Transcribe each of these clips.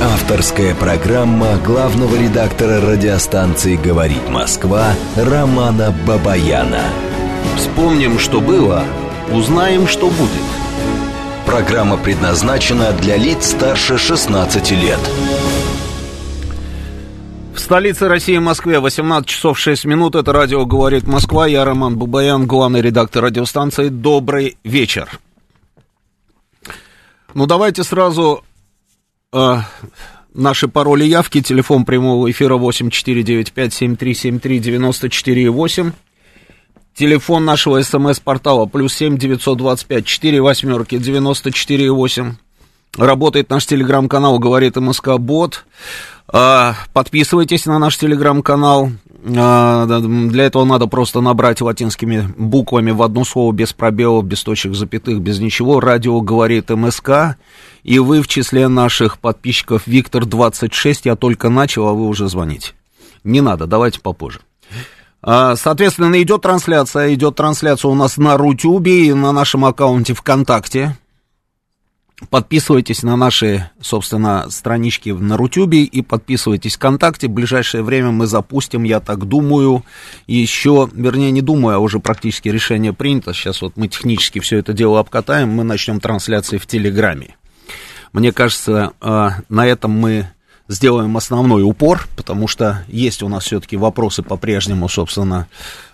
Авторская программа главного редактора радиостанции «Говорит Москва» Романа Бабаяна. Вспомним, что было, узнаем, что будет. Программа предназначена для лиц старше 16 лет. В столице России, Москве, 18 часов 6 минут. Это радио «Говорит Москва». Я Роман Бабаян, главный редактор радиостанции. Добрый вечер. Ну, давайте сразу наши пароли явки. Телефон прямого эфира 8495-7373-94-8. Телефон нашего смс-портала плюс 7 925 4 восьмерки 94 8. Работает наш телеграм-канал «Говорит МСК Бот». А, подписывайтесь на наш телеграм-канал. А, для этого надо просто набрать латинскими буквами в одно слово, без пробелов, без точек запятых, без ничего. Радио «Говорит МСК». И вы в числе наших подписчиков Виктор 26. Я только начал, а вы уже звоните. Не надо, давайте попозже. А, соответственно, идет трансляция. Идет трансляция у нас на Рутюбе и на нашем аккаунте ВКонтакте. Подписывайтесь на наши, собственно, странички на Рутюбе и подписывайтесь ВКонтакте. В ближайшее время мы запустим, я так думаю, еще, вернее, не думаю, а уже практически решение принято. Сейчас вот мы технически все это дело обкатаем, мы начнем трансляции в Телеграме. Мне кажется, а, на этом мы сделаем основной упор, потому что есть у нас все-таки вопросы по-прежнему, собственно,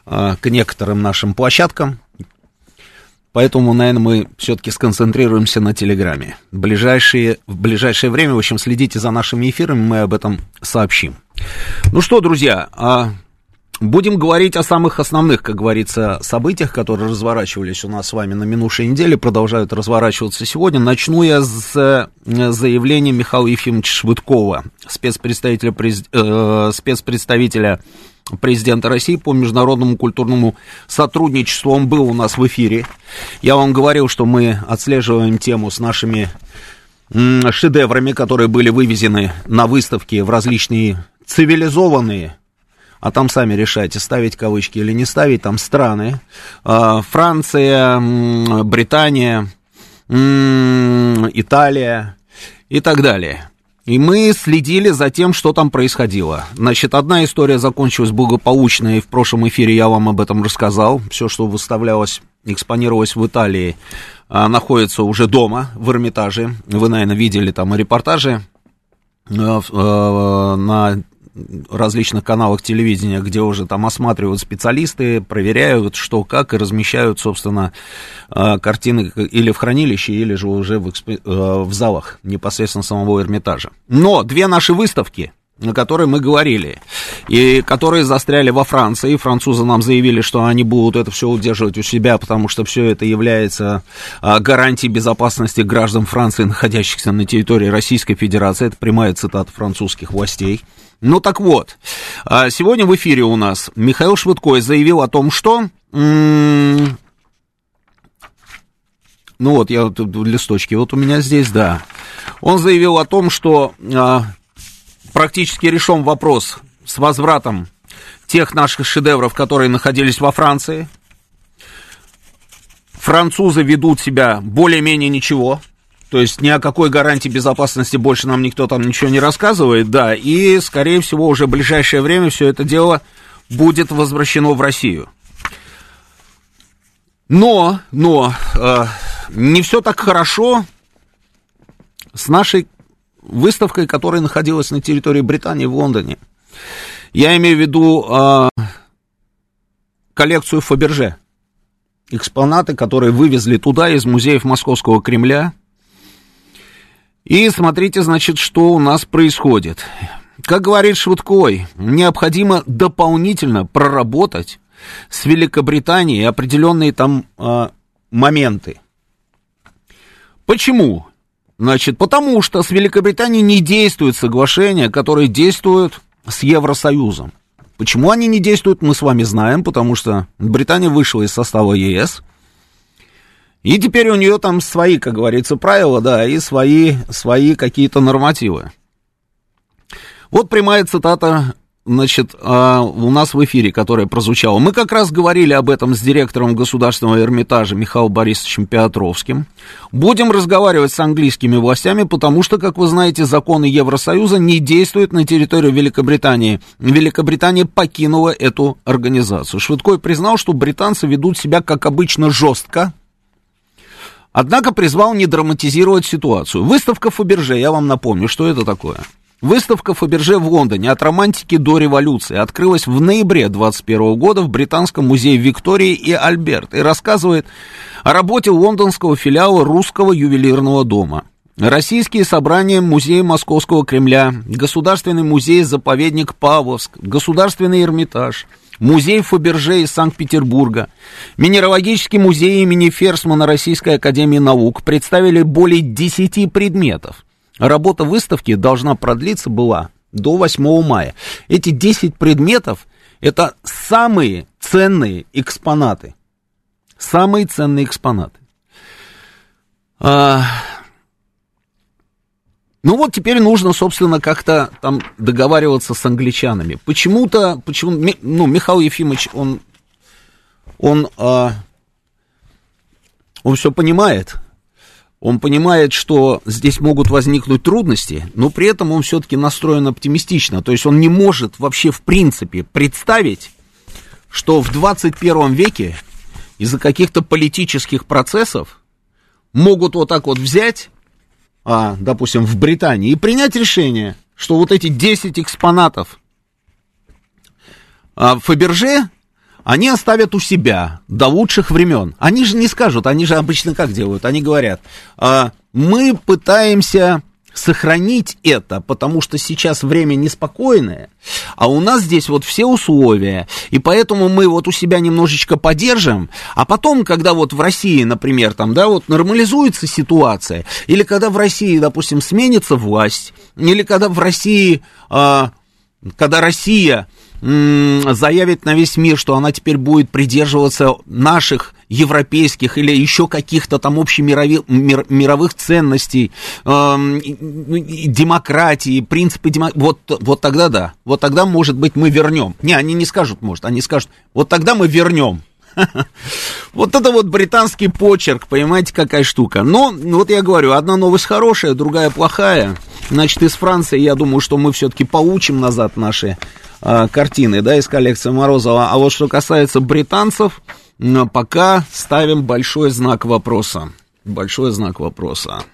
а, к некоторым нашим площадкам. Поэтому, наверное, мы все-таки сконцентрируемся на Телеграме. В ближайшее, в ближайшее время, в общем, следите за нашими эфирами, мы об этом сообщим. Ну что, друзья, а, будем говорить о самых основных, как говорится, событиях, которые разворачивались у нас с вами на минувшей неделе, продолжают разворачиваться сегодня. Начну я с э, заявления Михаила Ефимовича Швыдкова, спецпредставителя, э, спецпредставителя президента России по международному культурному сотрудничеству. Он был у нас в эфире. Я вам говорил, что мы отслеживаем тему с нашими шедеврами, которые были вывезены на выставке в различные цивилизованные, а там сами решайте, ставить кавычки или не ставить, там страны, а, Франция, Британия, Италия и так далее. И мы следили за тем, что там происходило. Значит, одна история закончилась благополучно, и в прошлом эфире я вам об этом рассказал. Все, что выставлялось, экспонировалось в Италии, а, находится уже дома, в Эрмитаже. Вы, наверное, видели там репортажи а, а, на различных каналах телевидения, где уже там осматривают специалисты, проверяют, что как, и размещают, собственно, а, картины или в хранилище, или же уже в, экспо... А, в залах непосредственно самого Эрмитажа. Но две наши выставки, о которой мы говорили, и которые застряли во Франции. Французы нам заявили, что они будут это все удерживать у себя, потому что все это является а, гарантией безопасности граждан Франции, находящихся на территории Российской Федерации. Это прямая цитата французских властей. Ну так вот, а, сегодня в эфире у нас Михаил Швыдкой заявил о том, что... Ну вот, я вот листочки, вот у меня здесь, да. Он заявил о том, что а, практически решен вопрос с возвратом тех наших шедевров, которые находились во Франции. Французы ведут себя более-менее ничего, то есть ни о какой гарантии безопасности больше нам никто там ничего не рассказывает, да, и, скорее всего, уже в ближайшее время все это дело будет возвращено в Россию. Но, но, э, не все так хорошо с нашей выставкой, которая находилась на территории Британии в Лондоне. Я имею в виду э, коллекцию Фаберже. Экспонаты, которые вывезли туда из музеев Московского Кремля и смотрите, значит, что у нас происходит. Как говорит Швыдкой, необходимо дополнительно проработать с Великобританией определенные там э, моменты. Почему? Значит, потому что с Великобританией не действует соглашение, которое действует с Евросоюзом. Почему они не действуют, мы с вами знаем, потому что Британия вышла из состава ЕС, и теперь у нее там свои, как говорится, правила, да, и свои, свои какие-то нормативы. Вот прямая цитата значит, а, у нас в эфире, которое прозвучало. Мы как раз говорили об этом с директором Государственного Эрмитажа Михаилом Борисовичем Петровским. Будем разговаривать с английскими властями, потому что, как вы знаете, законы Евросоюза не действуют на территории Великобритании. Великобритания покинула эту организацию. Швидкой признал, что британцы ведут себя, как обычно, жестко, Однако призвал не драматизировать ситуацию. Выставка Фаберже, я вам напомню, что это такое. Выставка Фаберже в Лондоне от романтики до революции открылась в ноябре 21 года в Британском музее Виктории и Альберт и рассказывает о работе лондонского филиала русского ювелирного дома. Российские собрания Музея Московского Кремля, Государственный музей-заповедник Павловск, Государственный Эрмитаж – Музей Фаберже из Санкт-Петербурга, Минералогический музей имени Ферсмана Российской Академии Наук представили более 10 предметов. Работа выставки должна продлиться была до 8 мая. Эти 10 предметов – это самые ценные экспонаты. Самые ценные экспонаты. А, ну вот теперь нужно, собственно, как-то там договариваться с англичанами. Почему-то, почему, ну, Михаил Ефимович, он, он, а, он все понимает, он понимает, что здесь могут возникнуть трудности, но при этом он все-таки настроен оптимистично. То есть он не может вообще в принципе представить, что в 21 веке из-за каких-то политических процессов могут вот так вот взять а, допустим, в Британии, и принять решение, что вот эти 10 экспонатов а, Фаберже, они оставят у себя до лучших времен. Они же не скажут, они же обычно как делают? Они говорят, а, мы пытаемся сохранить это, потому что сейчас время неспокойное, а у нас здесь вот все условия, и поэтому мы вот у себя немножечко подержим, а потом, когда вот в России, например, там, да, вот нормализуется ситуация, или когда в России, допустим, сменится власть, или когда в России, э, когда Россия заявит на весь мир, что она теперь будет придерживаться наших европейских или еще каких-то там общемировых мир, мировых ценностей, э, демократии, принципы демократии, вот, вот тогда да, вот тогда, может быть, мы вернем. Не, они не скажут, может, они скажут, вот тогда мы вернем. Вот это вот британский почерк, понимаете, какая штука. Но, вот я говорю, одна новость хорошая, другая плохая. Значит, из Франции, я думаю, что мы все-таки получим назад наши а, картины, да, из коллекции Морозова. А вот что касается британцев, пока ставим большой знак вопроса. Большой знак вопроса.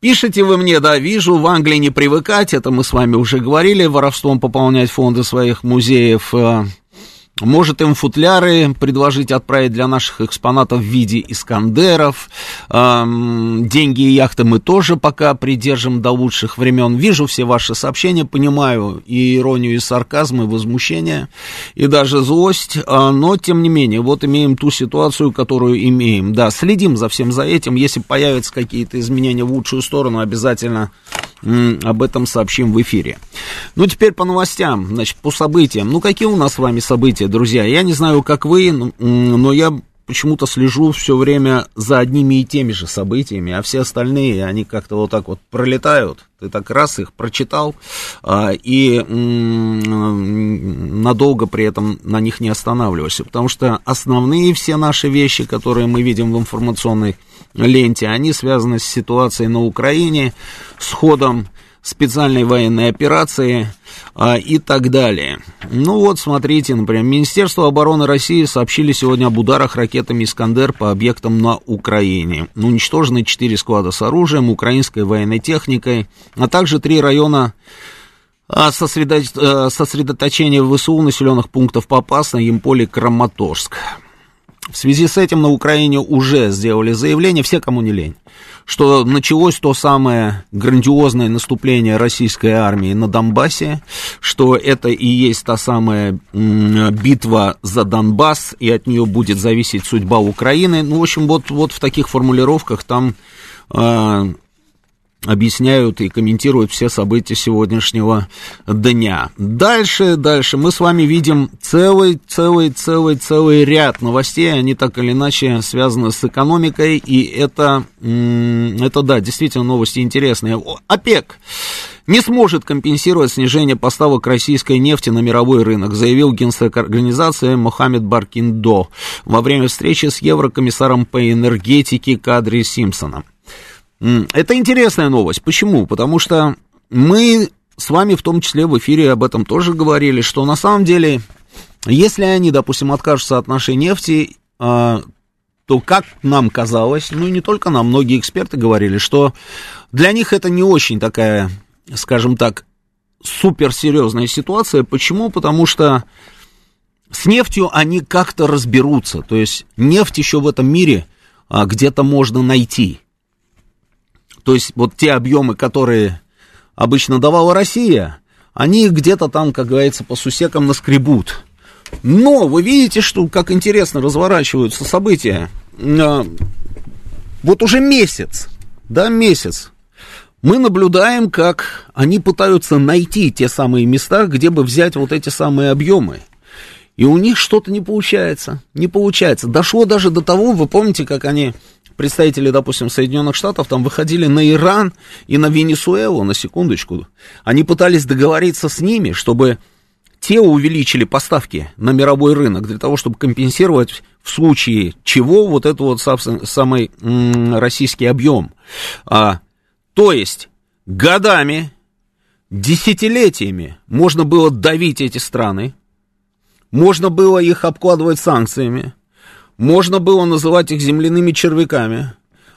Пишите вы мне, да, вижу, в Англии не привыкать, это мы с вами уже говорили, воровством пополнять фонды своих музеев. Может им футляры предложить отправить для наших экспонатов в виде Искандеров. Эм, деньги и яхты мы тоже пока придержим до лучших времен. Вижу все ваши сообщения, понимаю и иронию, и сарказм, и возмущение, и даже злость. Э, но, тем не менее, вот имеем ту ситуацию, которую имеем. Да, следим за всем за этим. Если появятся какие-то изменения в лучшую сторону, обязательно об этом сообщим в эфире. Ну, теперь по новостям, значит, по событиям. Ну, какие у нас с вами события, друзья? Я не знаю, как вы, но я почему-то слежу все время за одними и теми же событиями, а все остальные, они как-то вот так вот пролетают. Ты так раз их прочитал, а, и надолго при этом на них не останавливаешься. Потому что основные все наши вещи, которые мы видим в информационной ленте, они связаны с ситуацией на Украине, с ходом специальной военной операции а, и так далее. Ну вот, смотрите, например, Министерство обороны России сообщили сегодня об ударах ракетами «Искандер» по объектам на Украине. Уничтожены четыре склада с оружием, украинской военной техникой, а также три района а, сосредоточения ВСУ населенных пунктов Попасна, Емполе, Краматорск. В связи с этим на Украине уже сделали заявление, все, кому не лень, что началось то самое грандиозное наступление российской армии на Донбассе, что это и есть та самая битва за Донбасс, и от нее будет зависеть судьба Украины. Ну, в общем, вот, вот в таких формулировках там э, объясняют и комментируют все события сегодняшнего дня. Дальше, дальше мы с вами видим целый, целый, целый, целый ряд новостей, они так или иначе связаны с экономикой, и это, это да, действительно новости интересные. ОПЕК не сможет компенсировать снижение поставок российской нефти на мировой рынок, заявил генсек организации Мохаммед Баркиндо во время встречи с еврокомиссаром по энергетике Кадри Симпсоном. Это интересная новость. Почему? Потому что мы с вами в том числе в эфире об этом тоже говорили, что на самом деле, если они, допустим, откажутся от нашей нефти, а, то, как нам казалось, ну и не только нам, многие эксперты говорили, что для них это не очень такая скажем так, суперсерьезная ситуация. Почему? Потому что с нефтью они как-то разберутся. То есть нефть еще в этом мире а, где-то можно найти. То есть вот те объемы, которые обычно давала Россия, они где-то там, как говорится, по сусекам наскребут. Но вы видите, что как интересно разворачиваются события. А, вот уже месяц, да, месяц мы наблюдаем, как они пытаются найти те самые места, где бы взять вот эти самые объемы. И у них что-то не получается, не получается. Дошло даже до того, вы помните, как они, представители, допустим, Соединенных Штатов, там выходили на Иран и на Венесуэлу, на секундочку. Они пытались договориться с ними, чтобы те увеличили поставки на мировой рынок для того, чтобы компенсировать в случае чего вот этот вот самый российский объем. А то есть годами, десятилетиями можно было давить эти страны, можно было их обкладывать санкциями, можно было называть их земляными червяками,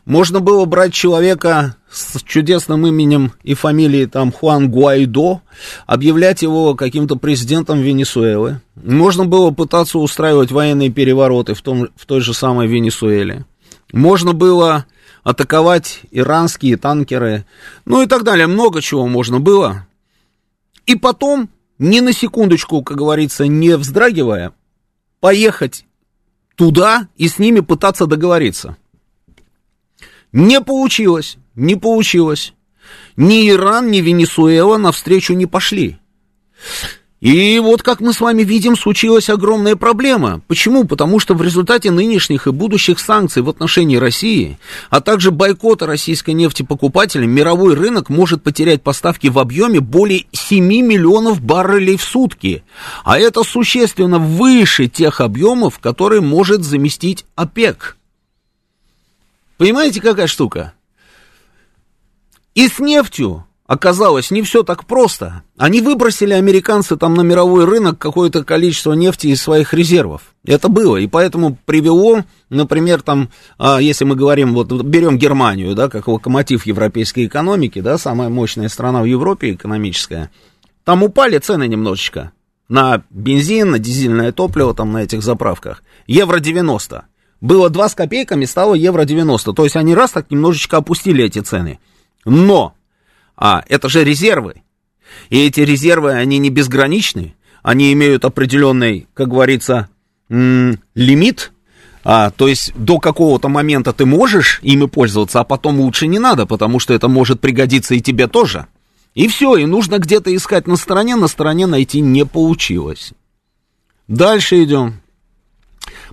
можно было брать человека с чудесным именем и фамилией там Хуан Гуайдо, объявлять его каким-то президентом Венесуэлы. Можно было пытаться устраивать военные перевороты в, том, в той же самой Венесуэле. Можно было атаковать иранские танкеры, ну и так далее. Много чего можно было. И потом, ни на секундочку, как говорится, не вздрагивая, поехать туда и с ними пытаться договориться. Не получилось, не получилось. Ни Иран, ни Венесуэла навстречу не пошли. И вот, как мы с вами видим, случилась огромная проблема. Почему? Потому что в результате нынешних и будущих санкций в отношении России, а также бойкота российской нефти покупателям, мировой рынок может потерять поставки в объеме более 7 миллионов баррелей в сутки. А это существенно выше тех объемов, которые может заместить ОПЕК. Понимаете, какая штука? И с нефтью оказалось не все так просто. Они выбросили американцы там на мировой рынок какое-то количество нефти из своих резервов. Это было, и поэтому привело, например, там, а, если мы говорим, вот берем Германию, да, как локомотив европейской экономики, да, самая мощная страна в Европе экономическая, там упали цены немножечко на бензин, на дизельное топливо там на этих заправках. Евро 90. Было 2 с копейками, стало евро 90. То есть они раз так немножечко опустили эти цены. Но а это же резервы. И эти резервы, они не безграничны. Они имеют определенный, как говорится, лимит. А, то есть до какого-то момента ты можешь ими пользоваться, а потом лучше не надо, потому что это может пригодиться и тебе тоже. И все, и нужно где-то искать на стороне, на стороне найти не получилось. Дальше идем.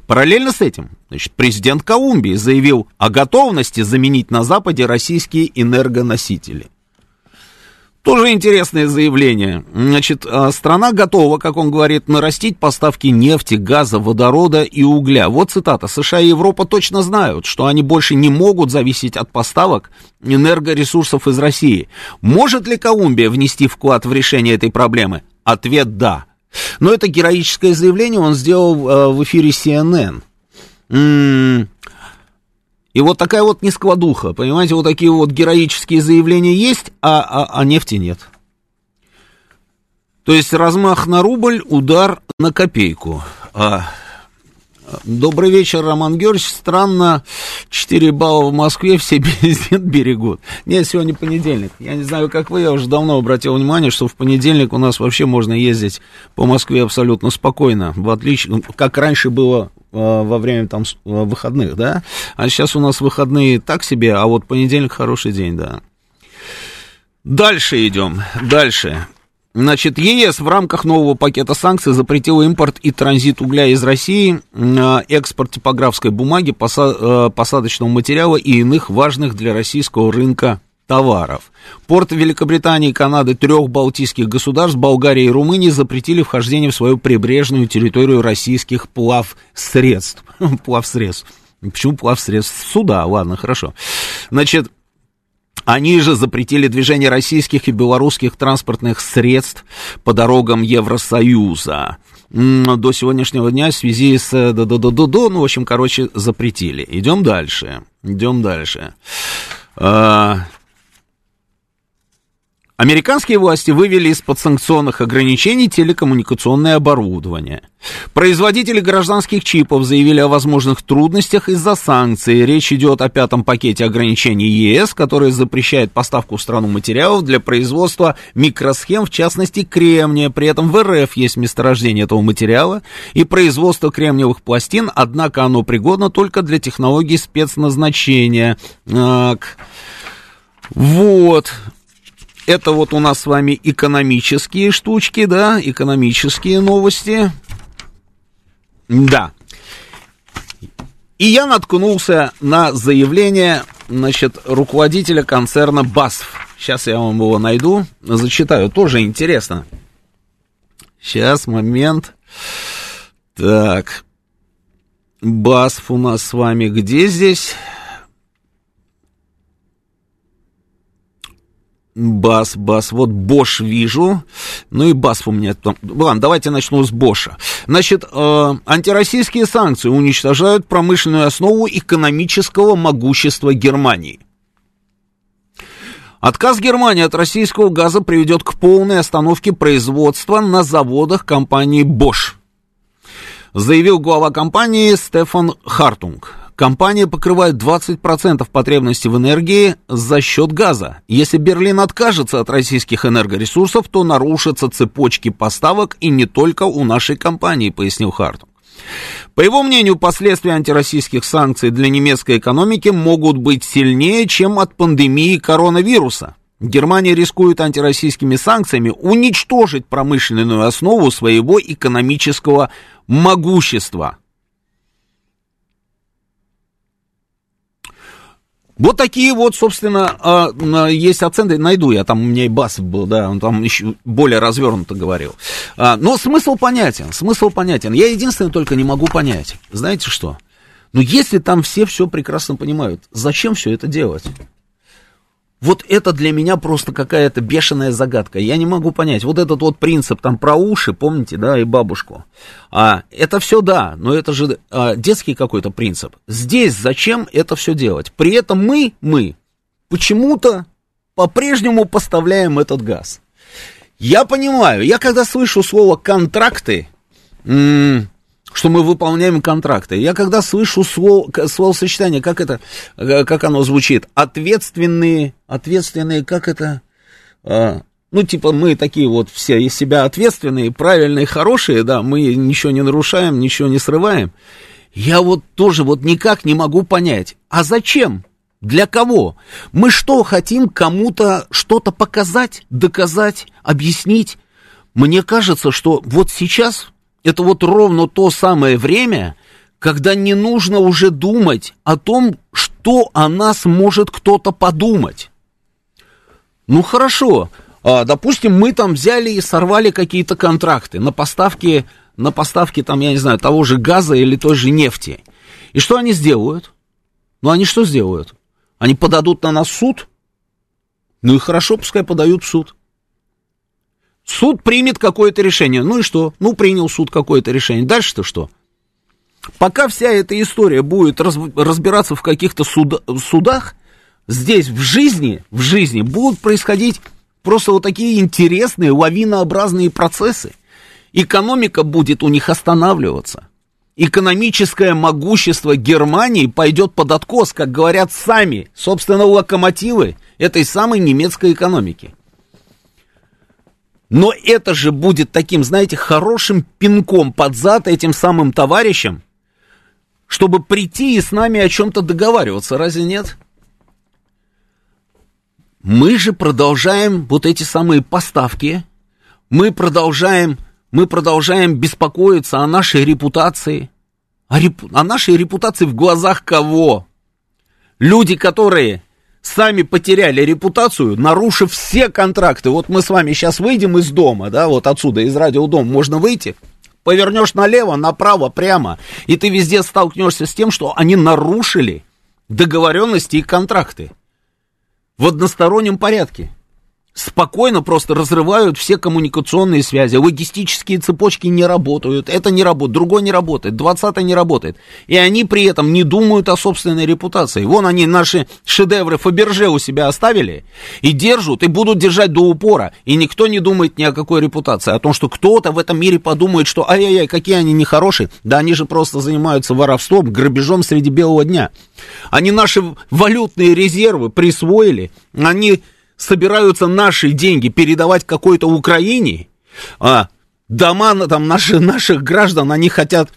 Параллельно с этим, значит, президент Колумбии заявил о готовности заменить на Западе российские энергоносители. Тоже интересное заявление. Значит, а, страна готова, как он говорит, нарастить поставки нефти, газа, водорода и угля. Вот цитата. США и Европа точно знают, что они больше не могут зависеть от поставок энергоресурсов из России. Может ли Колумбия внести вклад в решение этой проблемы? Ответ «да». Но это героическое заявление он сделал э, в эфире CNN. И вот такая вот нескладуха, понимаете, вот такие вот героические заявления есть, а, а, а нефти нет. То есть размах на рубль, удар на копейку. А, добрый вечер, Роман Георгиевич. Странно, 4 балла в Москве, все бензин берегут. Нет, сегодня понедельник. Я не знаю, как вы, я уже давно обратил внимание, что в понедельник у нас вообще можно ездить по Москве абсолютно спокойно. В отличие, как раньше было Э, во время там э, выходных, да, а сейчас у нас выходные так себе, а вот понедельник хороший день, да. Дальше идем, дальше. Значит, ЕС в рамках нового пакета санкций запретил импорт и транзит угля из России, экспорт типографской бумаги, э, посадочного материала и иных важных для российского рынка товаров. Порты Великобритании, Канады, трех балтийских государств, Болгарии и Румынии запретили вхождение в свою прибрежную территорию российских плавсредств. плавсредств. Почему плавсредств? Суда, ладно, хорошо. Значит, они же запретили движение российских и белорусских транспортных средств по дорогам Евросоюза. До сегодняшнего дня в связи с... Э, ну, в общем, короче, запретили. Идем дальше. Идем дальше. А, Американские власти вывели из-под санкционных ограничений телекоммуникационное оборудование. Производители гражданских чипов заявили о возможных трудностях из-за санкций. Речь идет о пятом пакете ограничений ЕС, который запрещает поставку в страну материалов для производства микросхем, в частности кремния. При этом в РФ есть месторождение этого материала и производство кремниевых пластин, однако оно пригодно только для технологий спецназначения. Так. Вот. Это вот у нас с вами экономические штучки, да, экономические новости. Да. И я наткнулся на заявление, значит, руководителя концерна БАСФ. Сейчас я вам его найду, зачитаю, тоже интересно. Сейчас, момент. Так. БАСФ у нас с вами где здесь? Бас, бас, вот Бош вижу, ну и бас у меня там. Ладно, давайте начну с Боша. Значит, э, антироссийские санкции уничтожают промышленную основу экономического могущества Германии. Отказ Германии от российского газа приведет к полной остановке производства на заводах компании Bosch, заявил глава компании Стефан Хартунг. Компания покрывает 20% потребностей в энергии за счет газа. Если Берлин откажется от российских энергоресурсов, то нарушатся цепочки поставок и не только у нашей компании, пояснил Хартунг. По его мнению, последствия антироссийских санкций для немецкой экономики могут быть сильнее, чем от пандемии коронавируса. Германия рискует антироссийскими санкциями уничтожить промышленную основу своего экономического могущества. Вот такие вот, собственно, а, есть оценки, найду я, там у меня и Басов был, да, он там еще более развернуто говорил. А, но смысл понятен, смысл понятен. Я единственное только не могу понять, знаете что? Ну, если там все все прекрасно понимают, зачем все это делать? Вот это для меня просто какая-то бешеная загадка. Я не могу понять. Вот этот вот принцип там про уши, помните, да, и бабушку. А, это все да, но это же а, детский какой-то принцип. Здесь зачем это все делать? При этом мы, мы почему-то по-прежнему поставляем этот газ. Я понимаю, я когда слышу слово контракты, м- что мы выполняем контракты. Я когда слышу слово, словосочетание, как это, э, как оно звучит, ответственные, ответственные, как это, а, ну, типа, мы такие вот все из себя ответственные, правильные, хорошие, да, мы ничего не нарушаем, ничего не срываем. Я вот тоже вот никак не могу понять, а зачем? Для кого? Мы что, хотим кому-то что-то показать, доказать, объяснить? Мне кажется, что вот сейчас это вот ровно то самое время, когда не нужно уже думать о том, что о нас может кто-то подумать. Ну хорошо, а, допустим, мы там взяли и сорвали какие-то контракты на поставки, на поставки там, я не знаю, того же газа или той же нефти. И что они сделают? Ну они что сделают? Они подадут на нас суд? Ну и хорошо, пускай подают в суд. Суд примет какое-то решение. Ну и что? Ну, принял суд какое-то решение. Дальше-то что? Пока вся эта история будет раз, разбираться в каких-то суд, судах, здесь в жизни, в жизни будут происходить просто вот такие интересные лавинообразные процессы. Экономика будет у них останавливаться. Экономическое могущество Германии пойдет под откос, как говорят сами, собственно, локомотивы этой самой немецкой экономики. Но это же будет таким, знаете, хорошим пинком под зад этим самым товарищам, чтобы прийти и с нами о чем-то договариваться, разве нет? мы же продолжаем вот эти самые поставки, мы продолжаем, мы продолжаем беспокоиться о нашей репутации. О, реп, о нашей репутации в глазах кого? Люди, которые сами потеряли репутацию, нарушив все контракты. Вот мы с вами сейчас выйдем из дома, да, вот отсюда, из радиодома можно выйти, повернешь налево, направо, прямо, и ты везде столкнешься с тем, что они нарушили договоренности и контракты в одностороннем порядке спокойно просто разрывают все коммуникационные связи. Логистические цепочки не работают. Это не работает, другой не работает, 20 не работает. И они при этом не думают о собственной репутации. Вон они наши шедевры Фаберже у себя оставили и держат, и будут держать до упора. И никто не думает ни о какой репутации. О том, что кто-то в этом мире подумает, что ай-яй-яй, какие они нехорошие. Да они же просто занимаются воровством, грабежом среди белого дня. Они наши валютные резервы присвоили. Они собираются наши деньги передавать какой-то Украине, а дома там наши, наших граждан, они хотят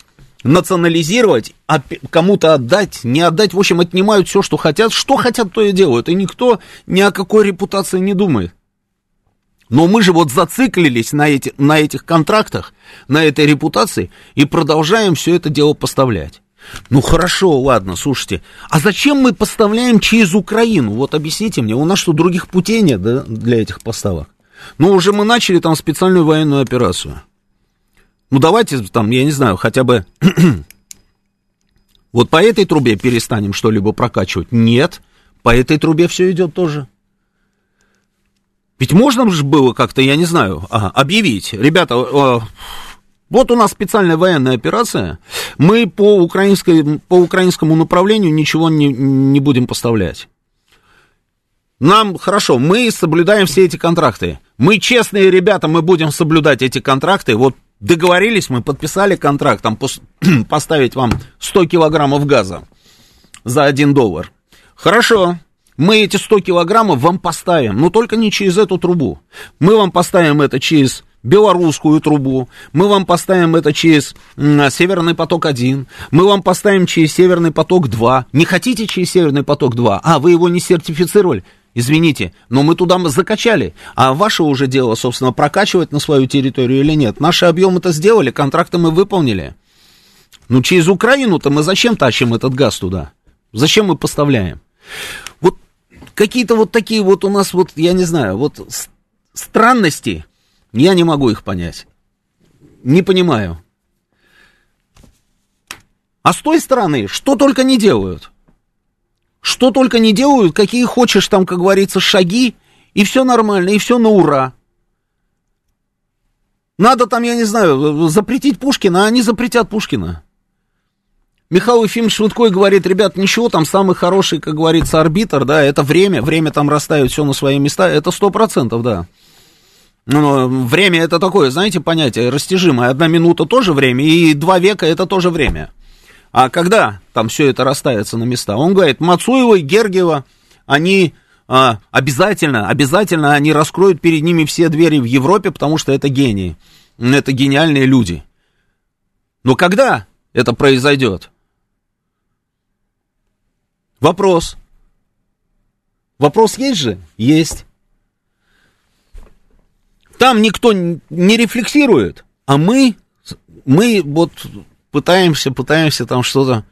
национализировать, а кому-то отдать, не отдать, в общем, отнимают все, что хотят, что хотят, то и делают, и никто ни о какой репутации не думает. Но мы же вот зациклились на, эти, на этих контрактах, на этой репутации, и продолжаем все это дело поставлять. Ну хорошо, ладно, слушайте. А зачем мы поставляем через Украину? Вот объясните мне, у нас что, других путей нет да, для этих поставок? Ну, уже мы начали там специальную военную операцию. Ну, давайте там, я не знаю, хотя бы вот по этой трубе перестанем что-либо прокачивать. Нет, по этой трубе все идет тоже. Ведь можно же было как-то, я не знаю, объявить, ребята, э, вот у нас специальная военная операция. Мы по, украинской, по украинскому направлению ничего не, не будем поставлять. Нам хорошо, мы соблюдаем все эти контракты. Мы честные ребята, мы будем соблюдать эти контракты. Вот договорились, мы подписали контракт, там поставить вам 100 килограммов газа за 1 доллар. Хорошо, мы эти 100 килограммов вам поставим, но только не через эту трубу. Мы вам поставим это через белорусскую трубу, мы вам поставим это через Северный поток-1, мы вам поставим через Северный поток-2. Не хотите через Северный поток-2? А, вы его не сертифицировали? Извините, но мы туда закачали. А ваше уже дело, собственно, прокачивать на свою территорию или нет. Наши объемы-то сделали, контракты мы выполнили. Ну, через Украину-то мы зачем тащим этот газ туда? Зачем мы поставляем? Вот какие-то вот такие вот у нас вот, я не знаю, вот странности, я не могу их понять. Не понимаю. А с той стороны, что только не делают. Что только не делают, какие хочешь там, как говорится, шаги, и все нормально, и все на ура. Надо там, я не знаю, запретить Пушкина, а они запретят Пушкина. Михаил Ефимович Швыдкой говорит, ребят, ничего, там самый хороший, как говорится, арбитр, да, это время, время там расставит все на свои места, это сто процентов, да. Ну, время это такое, знаете, понятие растяжимое. Одна минута тоже время, и два века это тоже время. А когда там все это расставится на места? Он говорит, Мацуева и Гергиева, они а, обязательно, обязательно они раскроют перед ними все двери в Европе, потому что это гении. Это гениальные люди. Но когда это произойдет? Вопрос. Вопрос есть же? Есть. Там никто не рефлексирует, а мы, мы вот пытаемся, пытаемся там что-то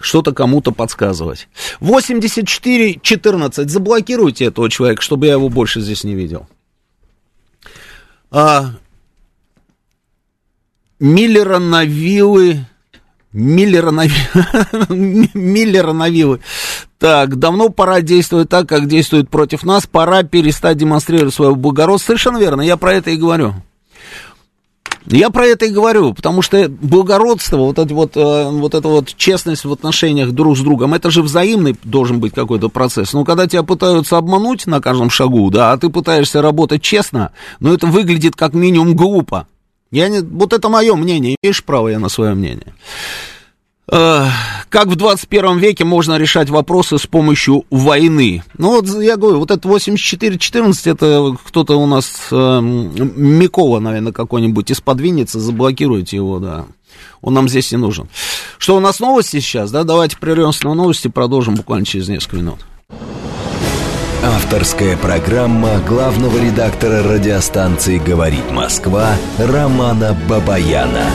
что-то кому-то подсказывать. 84-14. Заблокируйте этого человека, чтобы я его больше здесь не видел. А, Миллера на виллы. Виллы. Так, давно пора действовать так, как действует против нас. Пора перестать демонстрировать свое благородство. Совершенно верно, я про это и говорю. Я про это и говорю, потому что благородство, вот, это вот, э, вот эта вот честность в отношениях друг с другом, это же взаимный должен быть какой-то процесс. Но когда тебя пытаются обмануть на каждом шагу, да, а ты пытаешься работать честно, но это выглядит как минимум глупо. Я не, вот это мое мнение, имеешь право я на свое мнение. Как в 21 веке можно решать вопросы с помощью войны? Ну, вот я говорю, вот это 84-14, это кто-то у нас, э, Микола, наверное, какой-нибудь из-под Винницы, заблокируйте его, да. Он нам здесь не нужен. Что у нас новости сейчас, да? Давайте прервемся на новости, продолжим буквально через несколько минут. Авторская программа главного редактора радиостанции «Говорит Москва» Романа Бабаяна.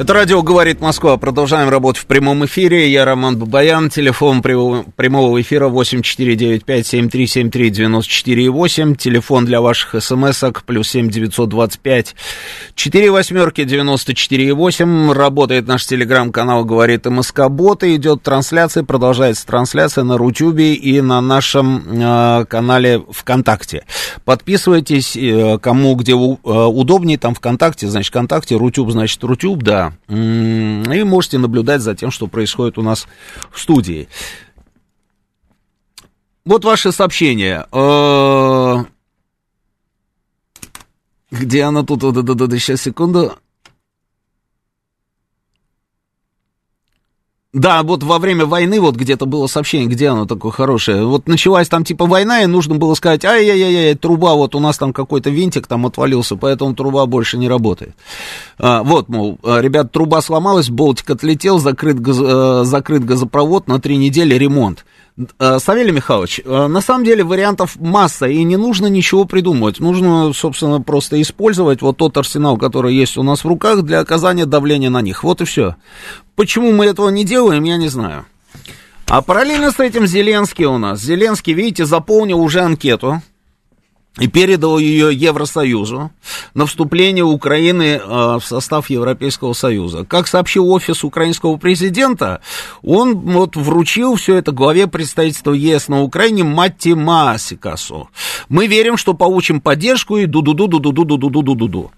Это радио «Говорит Москва». Продолжаем работать в прямом эфире. Я Роман Бабаян. Телефон прямого эфира 8495-7373-94,8. Телефон для ваших смс-ок плюс 7 925 4 восьмерки 94,8. Работает наш телеграм-канал «Говорит МСК Бот». И идет трансляция, продолжается трансляция на Рутюбе и на нашем э, канале ВКонтакте. Подписывайтесь, э, кому где у, э, удобнее, там ВКонтакте, значит ВКонтакте, Рутюб, значит Рутюб, да. И можете наблюдать за тем, что происходит у нас в студии. Вот ваше сообщение. Э, где оно тут? Сейчас, секунду. Да, вот во время войны вот где-то было сообщение, где оно такое хорошее. Вот началась там типа война, и нужно было сказать, ай-яй-яй, труба, вот у нас там какой-то винтик там отвалился, поэтому труба больше не работает. А, вот, мол, а, ребят, труба сломалась, болтик отлетел, закрыт, газ, э, закрыт газопровод, на три недели ремонт. Э, Савелий Михайлович, э, на самом деле вариантов масса, и не нужно ничего придумывать. Нужно, собственно, просто использовать вот тот арсенал, который есть у нас в руках для оказания давления на них. Вот и все. Почему мы этого не делаем, я не знаю. А параллельно с этим Зеленский у нас. Зеленский, видите, заполнил уже анкету и передал ее Евросоюзу на вступление Украины э, в состав Европейского Союза. Как сообщил офис украинского президента, он вот вручил все это главе представительства ЕС на Украине Матти Масикасу. Мы верим, что получим поддержку и ду-ду-ду-ду-ду-ду-ду-ду-ду-ду.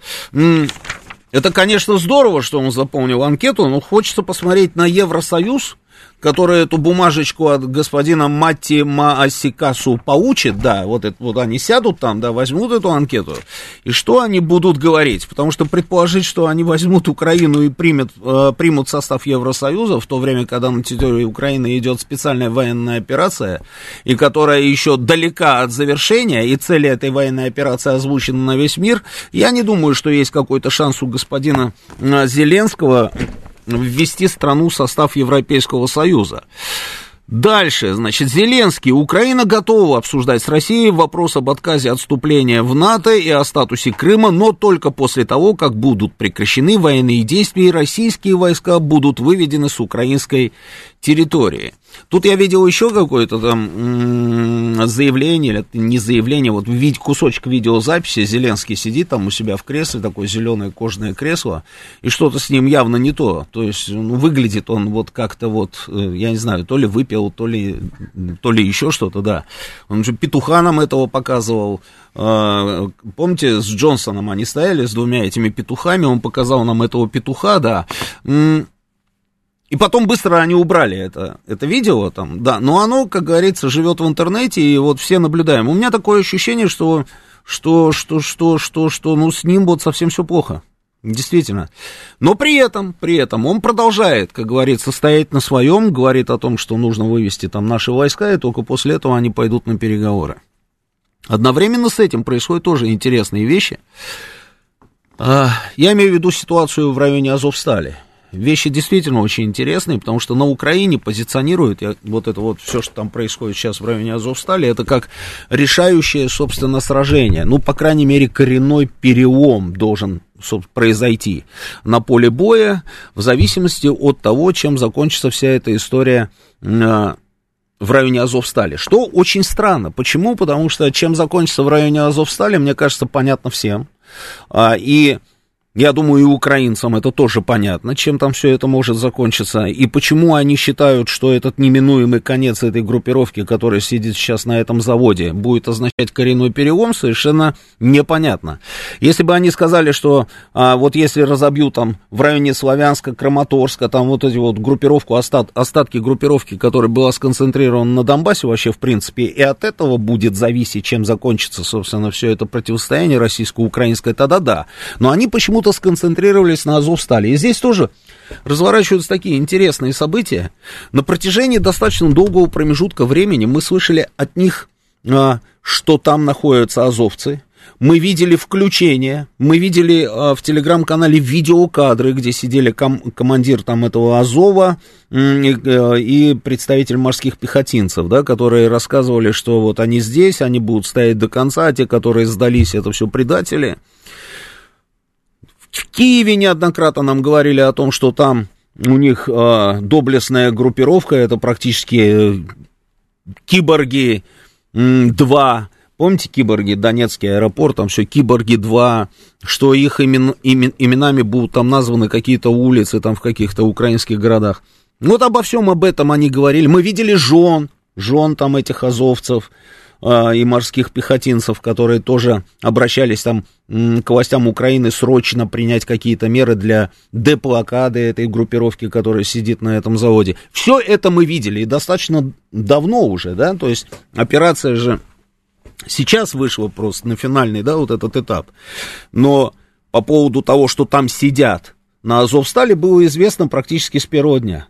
Это, конечно, здорово, что он заполнил анкету, но хочется посмотреть на Евросоюз, который эту бумажечку от господина Матти Маасикасу получит, да, вот, это, вот они сядут там, да, возьмут эту анкету, и что они будут говорить? Потому что предположить, что они возьмут Украину и примет, э, примут состав Евросоюза, в то время, когда на территории Украины идет специальная военная операция, и которая еще далека от завершения, и цели этой военной операции озвучены на весь мир, я не думаю, что есть какой-то шанс у господина э, Зеленского ввести страну в состав Европейского Союза. Дальше, значит, Зеленский. Украина готова обсуждать с Россией вопрос об отказе отступления в НАТО и о статусе Крыма, но только после того, как будут прекращены военные действия и российские войска будут выведены с украинской территории. Тут я видел еще какое-то там заявление, или не заявление, вот вид, кусочек видеозаписи, Зеленский сидит там у себя в кресле, такое зеленое кожаное кресло, и что-то с ним явно не то, то есть ну, выглядит он вот как-то вот, э, я не знаю, то ли выпил, то ли, то ли еще что-то, да. Он же петуха нам этого показывал, а, помните, с Джонсоном они стояли с двумя этими петухами, он показал нам этого петуха, да, и потом быстро они убрали это, это видео там, да, но оно, как говорится, живет в интернете, и вот все наблюдаем. У меня такое ощущение, что, что, что, что, что, что, ну, с ним вот совсем все плохо. Действительно. Но при этом, при этом он продолжает, как говорится, стоять на своем, говорит о том, что нужно вывести там наши войска, и только после этого они пойдут на переговоры. Одновременно с этим происходят тоже интересные вещи. А, я имею в виду ситуацию в районе Азовстали вещи действительно очень интересные, потому что на Украине позиционируют я, вот это вот все, что там происходит сейчас в районе Азовстали, это как решающее, собственно, сражение. Ну, по крайней мере, коренной перелом должен произойти на поле боя в зависимости от того, чем закончится вся эта история а, в районе Азовстали. Что очень странно. Почему? Потому что чем закончится в районе Азовстали, мне кажется, понятно всем. А, и я думаю, и украинцам это тоже понятно, чем там все это может закончиться, и почему они считают, что этот неминуемый конец этой группировки, которая сидит сейчас на этом заводе, будет означать коренной перелом, совершенно непонятно. Если бы они сказали, что а, вот если разобьют там в районе Славянска, Краматорска, там вот эти вот группировку, остат, остатки группировки, которая была сконцентрирована на Донбассе вообще в принципе, и от этого будет зависеть, чем закончится, собственно, все это противостояние российско-украинское, тогда да. Но они почему почему-то сконцентрировались на Азовстале. И здесь тоже разворачиваются такие интересные события. На протяжении достаточно долгого промежутка времени мы слышали от них, а, что там находятся азовцы, мы видели включение, мы видели э, в телеграм-канале видеокадры, где сидели ком- командир там этого Азова э, и представитель морских пехотинцев, да, которые рассказывали, что вот они здесь, они будут стоять до конца, а те, которые сдались, это все предатели. В Киеве неоднократно нам говорили о том, что там у них э, доблестная группировка, это практически э, киборги 2, Помните киборги, Донецкий аэропорт, там все киборги-2, что их имен, имен, именами будут там названы какие-то улицы там в каких-то украинских городах. Вот обо всем об этом они говорили. Мы видели жен, жен там этих азовцев и морских пехотинцев, которые тоже обращались там к властям Украины срочно принять какие-то меры для деблокады этой группировки, которая сидит на этом заводе. Все это мы видели и достаточно давно уже, да, то есть операция же Сейчас вышло просто на финальный, да, вот этот этап. Но по поводу того, что там сидят на Азовстале, было известно практически с первого дня.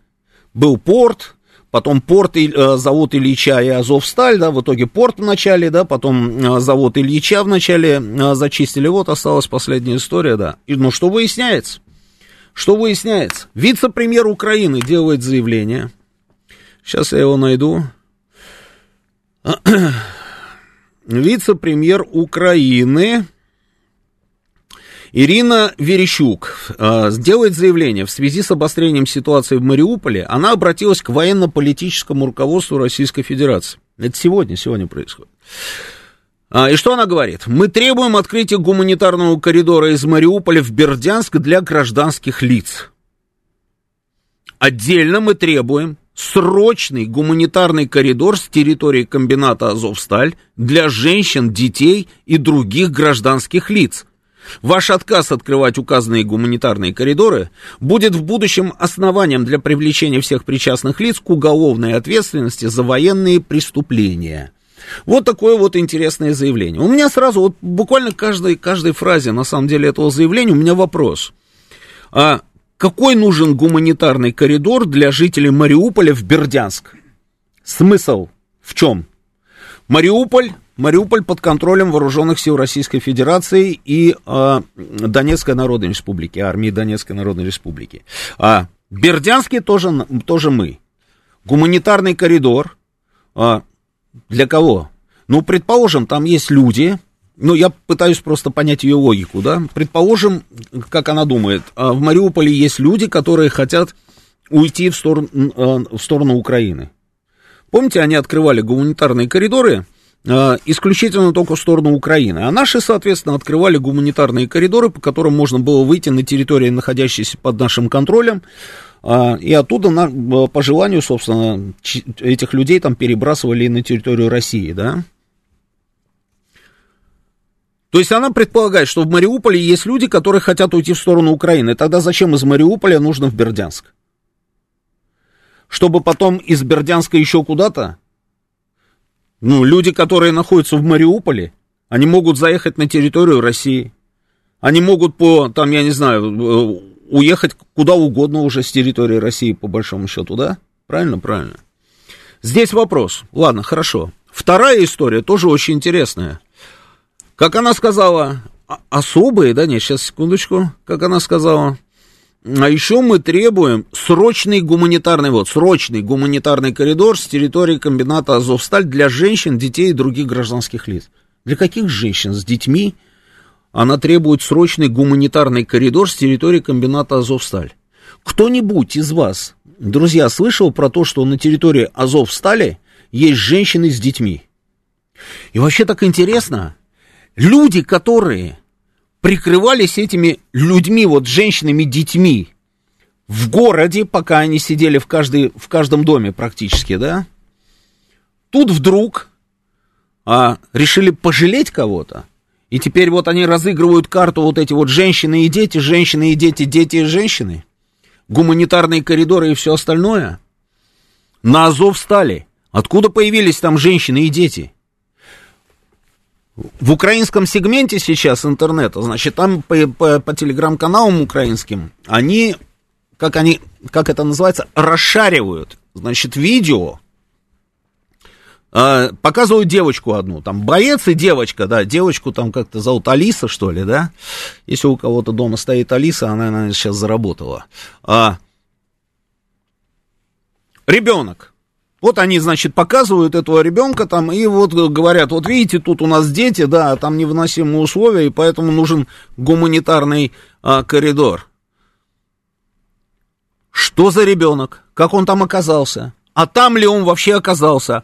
Был порт, потом порт, э, завод Ильича и Азовсталь, да, в итоге порт в начале, да, потом э, завод Ильича в начале э, зачистили, вот осталась последняя история, да. И, ну, что выясняется? Что выясняется? Вице-премьер Украины делает заявление. Сейчас я его найду вице-премьер Украины Ирина Верещук э, сделает заявление в связи с обострением ситуации в Мариуполе. Она обратилась к военно-политическому руководству Российской Федерации. Это сегодня, сегодня происходит. А, и что она говорит? Мы требуем открытия гуманитарного коридора из Мариуполя в Бердянск для гражданских лиц. Отдельно мы требуем срочный гуманитарный коридор с территории комбината «Азовсталь» для женщин, детей и других гражданских лиц. Ваш отказ открывать указанные гуманитарные коридоры будет в будущем основанием для привлечения всех причастных лиц к уголовной ответственности за военные преступления. Вот такое вот интересное заявление. У меня сразу, вот буквально каждой, каждой фразе, на самом деле, этого заявления у меня вопрос. А какой нужен гуманитарный коридор для жителей Мариуполя в Бердянск? Смысл в чем? Мариуполь, Мариуполь под контролем вооруженных сил Российской Федерации и э, Донецкой Народной Республики, армии Донецкой Народной Республики. А Бердянске тоже, тоже мы. Гуманитарный коридор э, для кого? Ну, предположим, там есть люди, ну, я пытаюсь просто понять ее логику, да. Предположим, как она думает, а в Мариуполе есть люди, которые хотят уйти в сторону, э, в сторону Украины. Помните, они открывали гуманитарные коридоры исключительно только в сторону Украины. А наши, соответственно, открывали гуманитарные коридоры, по которым можно было выйти на территории, находящиеся под нашим контролем, э, и оттуда, по желанию, собственно, этих людей там перебрасывали на территорию России, да. То есть она предполагает, что в Мариуполе есть люди, которые хотят уйти в сторону Украины. Тогда зачем из Мариуполя нужно в Бердянск? Чтобы потом из Бердянска еще куда-то? Ну, люди, которые находятся в Мариуполе, они могут заехать на территорию России. Они могут по, там, я не знаю, э, уехать куда угодно уже с территории России, по большому счету, да? Правильно? Правильно. Здесь вопрос. Ладно, хорошо. Вторая история тоже очень интересная. Как она сказала, особые, да, нет, сейчас, секундочку, как она сказала, а еще мы требуем срочный гуманитарный, вот, срочный гуманитарный коридор с территории комбината Азовсталь для женщин, детей и других гражданских лиц. Для каких женщин с детьми она требует срочный гуманитарный коридор с территории комбината Азовсталь? Кто-нибудь из вас, друзья, слышал про то, что на территории Азовстали есть женщины с детьми? И вообще так интересно, люди, которые прикрывались этими людьми, вот женщинами, детьми, в городе, пока они сидели в, каждой, в каждом доме практически, да, тут вдруг а, решили пожалеть кого-то, и теперь вот они разыгрывают карту вот эти вот женщины и дети, женщины и дети, дети и женщины, гуманитарные коридоры и все остальное. На Азов встали. Откуда появились там женщины и дети? В украинском сегменте сейчас интернета, значит, там по, по, по телеграм-каналам украинским, они, как они, как это называется, расшаривают, значит, видео а, показывают девочку одну, там боец и девочка, да, девочку там как-то зовут Алиса, что ли, да? Если у кого-то дома стоит Алиса, она, наверное, сейчас заработала. А, ребенок. Вот они, значит, показывают этого ребенка там, и вот говорят, вот видите, тут у нас дети, да, там невыносимые условия, и поэтому нужен гуманитарный а, коридор. Что за ребенок? Как он там оказался? А там ли он вообще оказался?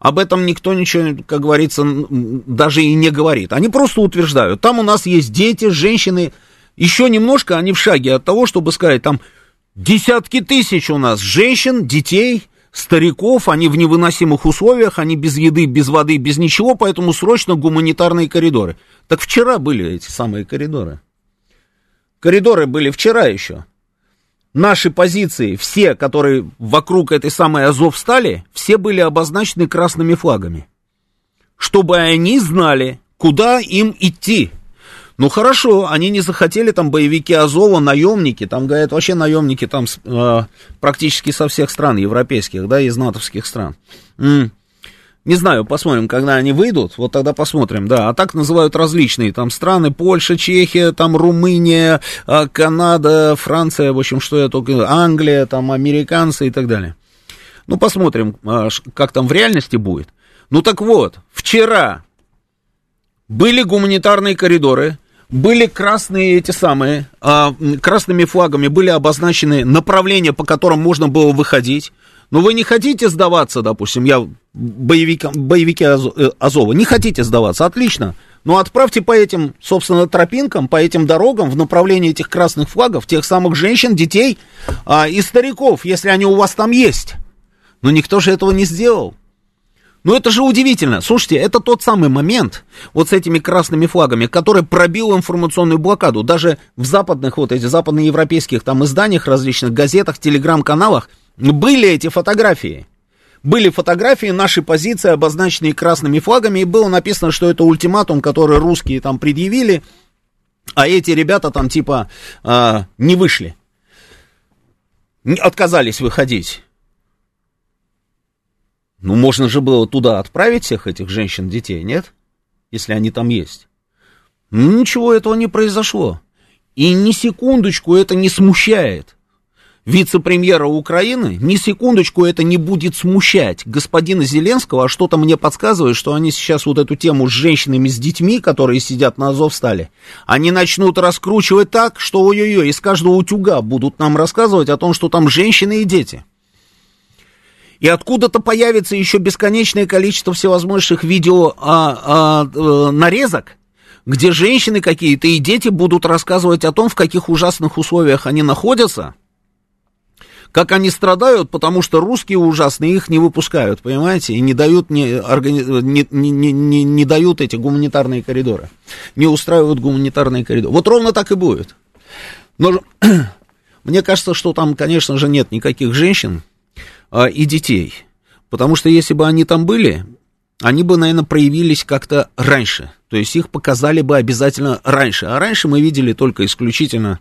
Об этом никто ничего, как говорится, даже и не говорит. Они просто утверждают, там у нас есть дети, женщины, еще немножко они в шаге от того, чтобы сказать, там десятки тысяч у нас женщин, детей, стариков, они в невыносимых условиях, они без еды, без воды, без ничего, поэтому срочно гуманитарные коридоры. Так вчера были эти самые коридоры. Коридоры были вчера еще наши позиции, все, которые вокруг этой самой Азов стали, все были обозначены красными флагами. Чтобы они знали, куда им идти. Ну хорошо, они не захотели там боевики Азова, наемники, там, говорят, вообще наемники там э, практически со всех стран европейских, да, из натовских стран. М-м. Не знаю, посмотрим, когда они выйдут, вот тогда посмотрим, да. А так называют различные там страны, Польша, Чехия, там Румыния, а, Канада, Франция, в общем, что я только, Англия, там американцы и так далее. Ну, посмотрим, а, как там в реальности будет. Ну, так вот, вчера были гуманитарные коридоры, были красные эти самые, а, красными флагами были обозначены направления, по которым можно было выходить. Но вы не хотите сдаваться, допустим, я боевикам, боевики э, Азова, не хотите сдаваться, отлично. Но отправьте по этим, собственно, тропинкам, по этим дорогам в направлении этих красных флагов тех самых женщин, детей а, и стариков, если они у вас там есть. Но никто же этого не сделал. Ну это же удивительно. Слушайте, это тот самый момент вот с этими красными флагами, который пробил информационную блокаду. Даже в западных, вот этих западноевропейских там изданиях, различных газетах, телеграм-каналах были эти фотографии. Были фотографии, наши позиции, обозначенные красными флагами, и было написано, что это ультиматум, который русские там предъявили, а эти ребята там типа э, не вышли. Отказались выходить. Ну, можно же было туда отправить всех этих женщин, детей, нет? Если они там есть. Ну, ничего этого не произошло. И ни секундочку это не смущает вице-премьера Украины, ни секундочку это не будет смущать господина Зеленского, а что-то мне подсказывает, что они сейчас вот эту тему с женщинами, с детьми, которые сидят на Азовстале, они начнут раскручивать так, что ой-ой-ой, из каждого утюга будут нам рассказывать о том, что там женщины и дети. И откуда-то появится еще бесконечное количество всевозможных видео а, а, а, нарезок, где женщины какие-то и дети будут рассказывать о том, в каких ужасных условиях они находятся – как они страдают, потому что русские ужасные их не выпускают, понимаете, и не дают, не, органи... не, не, не, не дают эти гуманитарные коридоры, не устраивают гуманитарные коридоры. Вот ровно так и будет. Но мне кажется, что там, конечно же, нет никаких женщин и детей, потому что если бы они там были, они бы, наверное, проявились как-то раньше, то есть их показали бы обязательно раньше, а раньше мы видели только исключительно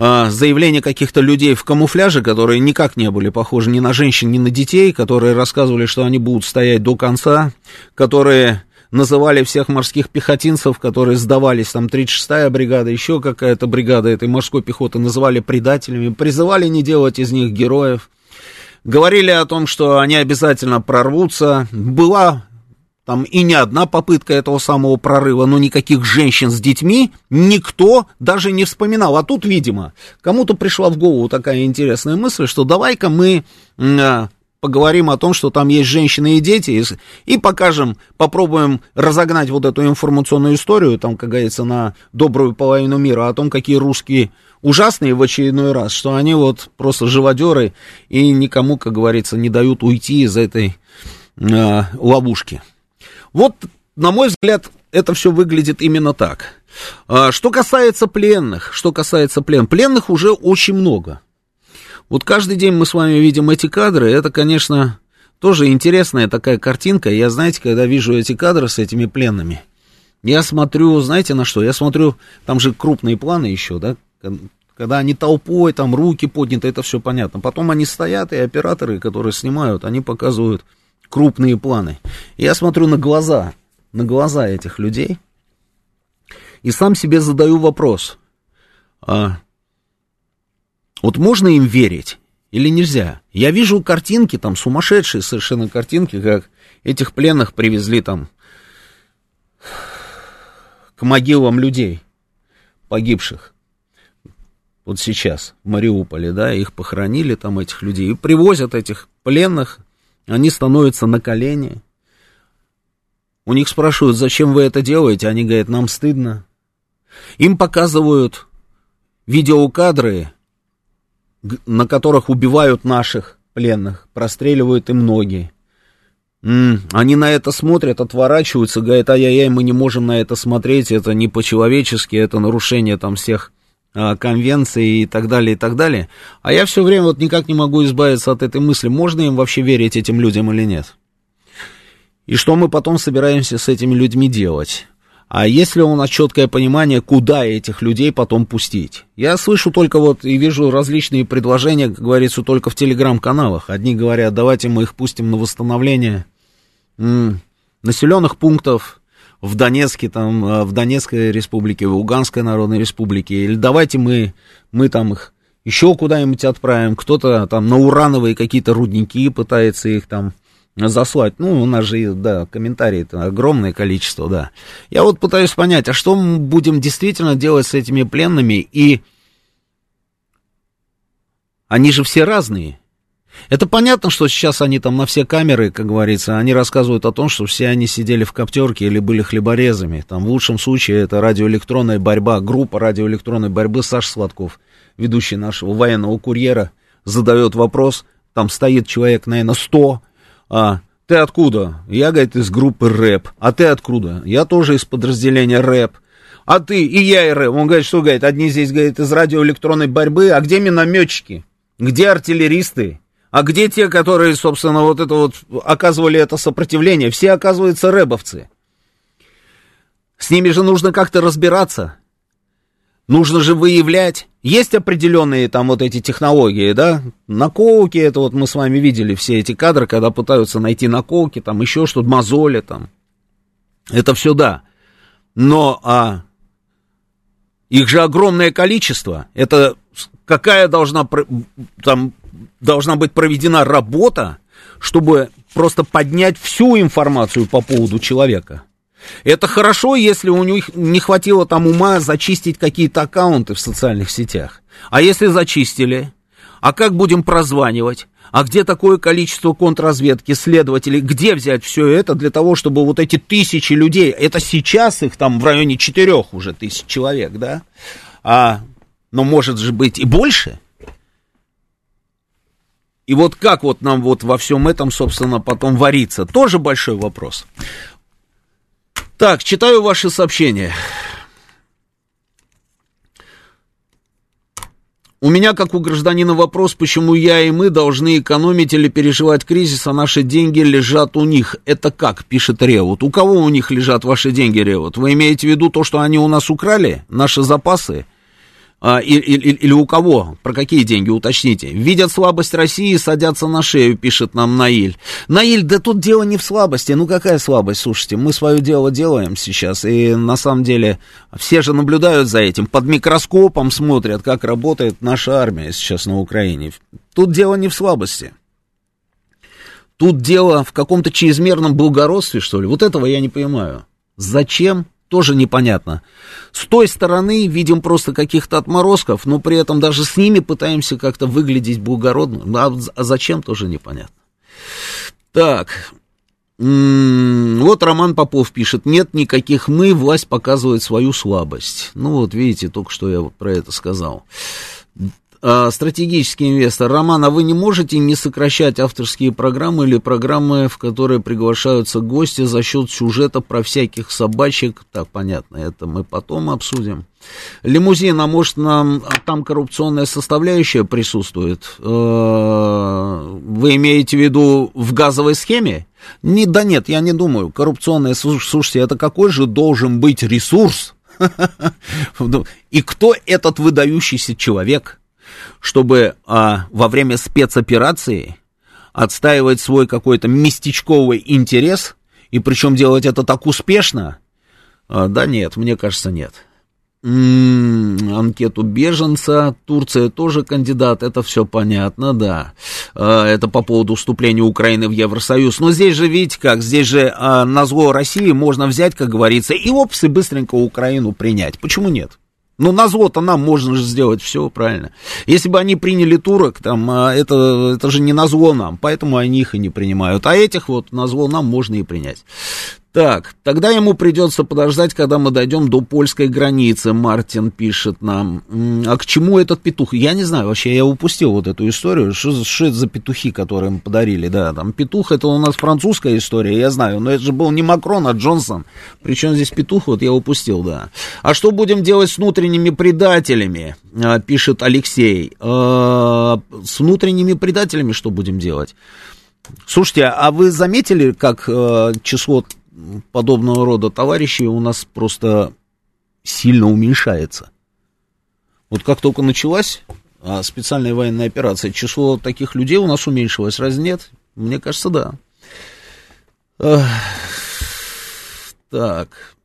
а, заявления каких-то людей в камуфляже, которые никак не были похожи ни на женщин, ни на детей, которые рассказывали, что они будут стоять до конца, которые называли всех морских пехотинцев, которые сдавались, там 36-я бригада, еще какая-то бригада этой морской пехоты, называли предателями, призывали не делать из них героев, говорили о том, что они обязательно прорвутся. Была там и не одна попытка этого самого прорыва, но никаких женщин с детьми никто даже не вспоминал. А тут, видимо, кому-то пришла в голову такая интересная мысль, что давай-ка мы э, поговорим о том, что там есть женщины и дети, и, и покажем, попробуем разогнать вот эту информационную историю, там, как говорится, на добрую половину мира, о том, какие русские ужасные в очередной раз, что они вот просто живодеры и никому, как говорится, не дают уйти из этой э, ловушки. Вот, на мой взгляд, это все выглядит именно так. А, что касается пленных, что касается плен, пленных уже очень много. Вот каждый день мы с вами видим эти кадры, это, конечно, тоже интересная такая картинка. Я, знаете, когда вижу эти кадры с этими пленными, я смотрю, знаете, на что? Я смотрю, там же крупные планы еще, да, когда они толпой, там руки подняты, это все понятно. Потом они стоят, и операторы, которые снимают, они показывают крупные планы. Я смотрю на глаза, на глаза этих людей и сам себе задаю вопрос. А, вот можно им верить или нельзя? Я вижу картинки, там сумасшедшие совершенно картинки, как этих пленных привезли там к могилам людей, погибших. Вот сейчас в Мариуполе, да, их похоронили там, этих людей, и привозят этих пленных, они становятся на колени. У них спрашивают, зачем вы это делаете? Они говорят, нам стыдно. Им показывают видеокадры, на которых убивают наших пленных, простреливают им ноги. Они на это смотрят, отворачиваются, говорят, ай-яй-яй, мы не можем на это смотреть, это не по-человечески, это нарушение там всех а, конвенций и так далее, и так далее. А я все время вот никак не могу избавиться от этой мысли, можно им вообще верить этим людям или нет. И что мы потом собираемся с этими людьми делать? А есть ли у нас четкое понимание, куда этих людей потом пустить? Я слышу только вот и вижу различные предложения, как говорится, только в телеграм-каналах. Одни говорят, давайте мы их пустим на восстановление населенных пунктов в Донецке, там, а, в Донецкой республике, в Луганской народной республике. Или давайте мы, мы там их еще куда-нибудь отправим. Кто-то там на урановые какие-то рудники пытается их там заслать. Ну, у нас же, да, комментарии это огромное количество, да. Я вот пытаюсь понять, а что мы будем действительно делать с этими пленными, и они же все разные. Это понятно, что сейчас они там на все камеры, как говорится, они рассказывают о том, что все они сидели в коптерке или были хлеборезами. Там в лучшем случае это радиоэлектронная борьба, группа радиоэлектронной борьбы Саш Сладков, ведущий нашего военного курьера, задает вопрос, там стоит человек, наверное, 100, а, ты откуда? Я, говорит, из группы рэп. А ты откуда? Я тоже из подразделения рэп. А ты, и я, и рэп. Он говорит, что, говорит, одни здесь, говорит, из радиоэлектронной борьбы, а где минометчики? Где артиллеристы? А где те, которые, собственно, вот это вот оказывали это сопротивление? Все, оказывается, рэбовцы. С ними же нужно как-то разбираться. Нужно же выявлять. Есть определенные там вот эти технологии, да? Наколки, это вот мы с вами видели все эти кадры, когда пытаются найти наколки, там еще что-то, мозоли там. Это все да. Но а, их же огромное количество. Это какая должна, там, должна быть проведена работа, чтобы просто поднять всю информацию по поводу человека. Это хорошо, если у них не хватило там ума зачистить какие-то аккаунты в социальных сетях. А если зачистили? А как будем прозванивать? А где такое количество контрразведки, следователей? Где взять все это для того, чтобы вот эти тысячи людей, это сейчас их там в районе четырех уже тысяч человек, да? А, но может же быть и больше. И вот как вот нам вот во всем этом, собственно, потом вариться, тоже большой вопрос. Так, читаю ваши сообщения. У меня, как у гражданина, вопрос, почему я и мы должны экономить или переживать кризис, а наши деньги лежат у них. Это как, пишет Ревут. У кого у них лежат ваши деньги, Ревут? Вы имеете в виду то, что они у нас украли? Наши запасы? А, или, или, или у кого? Про какие деньги, уточните. Видят слабость России садятся на шею, пишет нам Наиль. Наиль, да тут дело не в слабости. Ну какая слабость? Слушайте, мы свое дело делаем сейчас. И на самом деле все же наблюдают за этим. Под микроскопом смотрят, как работает наша армия сейчас на Украине. Тут дело не в слабости. Тут дело в каком-то чрезмерном благородстве, что ли. Вот этого я не понимаю. Зачем тоже непонятно. С той стороны видим просто каких-то отморозков, но при этом даже с ними пытаемся как-то выглядеть благородно. А, а зачем, тоже непонятно. Так, вот Роман Попов пишет, нет никаких мы, власть показывает свою слабость. Ну вот видите, только что я вот про это сказал. А, стратегический инвестор. Роман, а вы не можете не сокращать авторские программы или программы, в которые приглашаются гости за счет сюжета про всяких собачек? Так, понятно, это мы потом обсудим. Лимузин, а может нам а там коррупционная составляющая присутствует? Э, вы имеете в виду в газовой схеме? Не, да нет, я не думаю. Коррупционная, слушайте, это какой же должен быть ресурс? И кто этот выдающийся человек? Чтобы а, во время спецоперации отстаивать свой какой-то местечковый интерес, и причем делать это так успешно, а, да нет, мне кажется, нет. М-м, анкету беженца, Турция тоже кандидат, это все понятно, да. А, это по поводу вступления Украины в Евросоюз. Но здесь же, видите как, здесь же а, на зло России можно взять, как говорится, и опс, и быстренько Украину принять. Почему нет? Ну, на зло-то нам можно же сделать все правильно. Если бы они приняли турок, там, а, это, это же не на зло нам, поэтому они их и не принимают. А этих вот на зло нам можно и принять. Так, тогда ему придется подождать, когда мы дойдем до польской границы, Мартин пишет нам. А к чему этот петух? Я не знаю, вообще я упустил вот эту историю. Что, что это за петухи, которые им подарили? Да, там петух, это у нас французская история, я знаю, но это же был не Макрон, а Джонсон. Причем здесь петух, вот я упустил, да. А что будем делать с внутренними предателями, а, пишет Алексей. А, с внутренними предателями что будем делать? Слушайте, а вы заметили, как э, число подобного рода товарищей у нас просто сильно уменьшается. Вот как только началась а, специальная военная операция, число таких людей у нас уменьшилось, разве нет? Мне кажется, да. Так.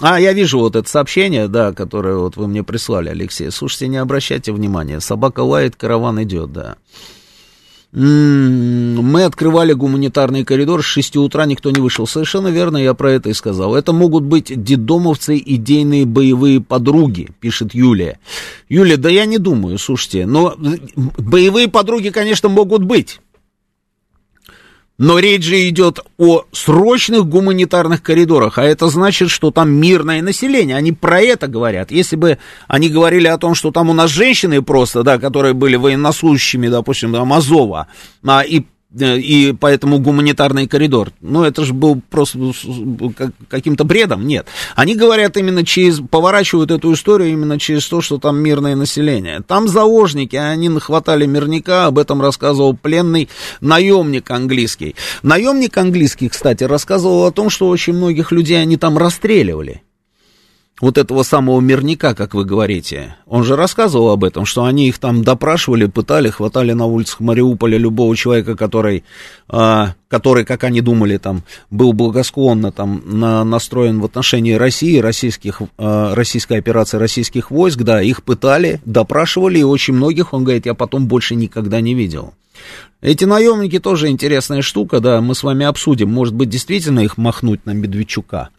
А, я вижу вот это сообщение, да, которое вот вы мне прислали, Алексей. Слушайте, не обращайте внимания. Собака лает, караван идет, да. Мы открывали гуманитарный коридор, с 6 утра никто не вышел. Совершенно верно, я про это и сказал. Это могут быть дедомовцы, идейные боевые подруги, пишет Юлия. Юлия, да я не думаю, слушайте, но боевые подруги, конечно, могут быть. Но речь же идет о срочных гуманитарных коридорах, а это значит, что там мирное население. Они про это говорят. Если бы они говорили о том, что там у нас женщины просто, да, которые были военнослужащими, допустим, там Азова, а, и и поэтому гуманитарный коридор. Ну, это же был просто каким-то бредом. Нет. Они говорят именно через, поворачивают эту историю именно через то, что там мирное население. Там заложники, они нахватали мирника, об этом рассказывал пленный наемник английский. Наемник английский, кстати, рассказывал о том, что очень многих людей они там расстреливали вот этого самого мирника, как вы говорите, он же рассказывал об этом, что они их там допрашивали, пытали, хватали на улицах Мариуполя любого человека, который, а, который, как они думали, там, был благосклонно там, на, настроен в отношении России, российских, а, российской операции российских войск, да, их пытали, допрашивали, и очень многих, он говорит, я потом больше никогда не видел. Эти наемники тоже интересная штука, да, мы с вами обсудим. Может быть, действительно их махнуть на Медведчука.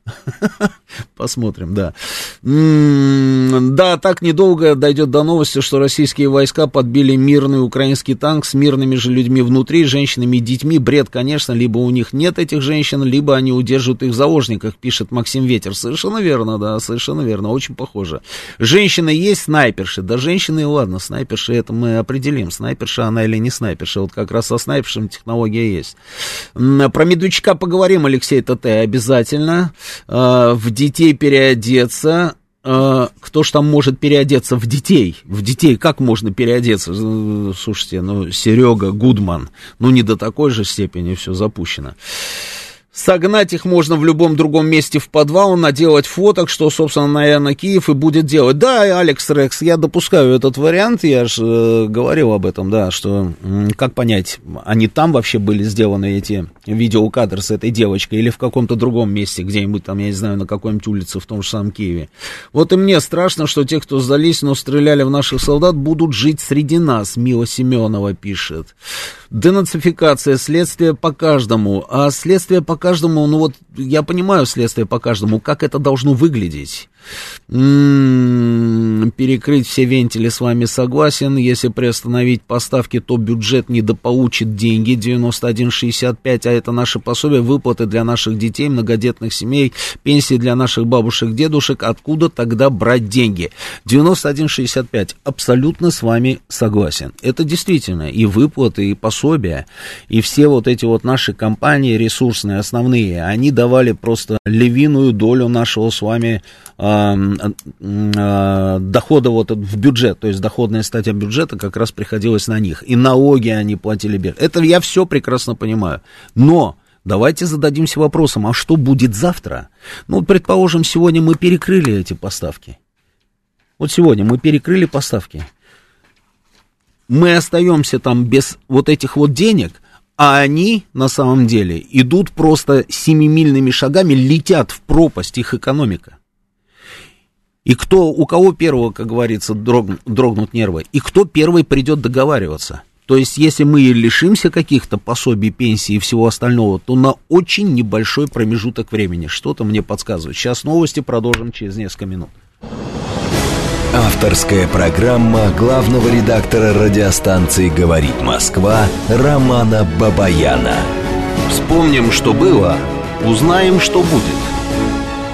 Посмотрим, да. Да, так недолго дойдет до новости, что российские войска подбили мирный украинский танк с мирными же людьми внутри, женщинами и детьми. Бред, конечно, либо у них нет этих женщин, либо они удерживают их в заложниках, пишет Максим Ветер. Совершенно верно, да, совершенно верно, очень похоже. Женщины есть снайперши, да женщины, ладно, снайперши, это мы определим, снайперша она или не снайперша, вот как раз со снайпершем технология есть. Про Медведчука поговорим, Алексей ТТ, обязательно. А, в детей переодеться. А, кто ж там может переодеться в детей? В детей как можно переодеться? Слушайте, ну, Серега Гудман, ну, не до такой же степени все запущено. Согнать их можно в любом другом месте в подвал, наделать фоток, что, собственно, наверное, Киев и будет делать. Да, Алекс Рекс, я допускаю этот вариант, я же э, говорил об этом, да, что, как понять, они там вообще были сделаны, эти видеокадры с этой девочкой, или в каком-то другом месте, где-нибудь там, я не знаю, на какой-нибудь улице в том же самом Киеве. Вот и мне страшно, что те, кто сдались, но стреляли в наших солдат, будут жить среди нас, Мила Семенова пишет. Денацификация, следствие по каждому, а следствие по каждому, ну вот я понимаю следствие по каждому, как это должно выглядеть. М-м-м, перекрыть все вентили с вами согласен. Если приостановить поставки, то бюджет недополучит деньги 91,65, а это наши пособия, выплаты для наших детей, многодетных семей, пенсии для наших бабушек, дедушек. Откуда тогда брать деньги? 91,65. Абсолютно с вами согласен. Это действительно и выплаты, и пособия, и все вот эти вот наши компании ресурсные, основные, они давали просто львиную долю нашего с вами а, дохода вот в бюджет, то есть доходная статья бюджета как раз приходилась на них. И налоги они платили. Это я все прекрасно понимаю. Но давайте зададимся вопросом, а что будет завтра? Ну, предположим, сегодня мы перекрыли эти поставки. Вот сегодня мы перекрыли поставки. мы остаемся там без вот этих вот денег, а они на самом деле идут просто семимильными шагами, летят в пропасть их экономика. И кто, у кого первого, как говорится, дрог, дрогнут нервы, и кто первый придет договариваться. То есть, если мы лишимся каких-то пособий, пенсий и всего остального, то на очень небольшой промежуток времени. Что-то мне подсказывает. Сейчас новости продолжим через несколько минут. Авторская программа главного редактора радиостанции «Говорит Москва» Романа Бабаяна. Вспомним, что было, узнаем, что будет.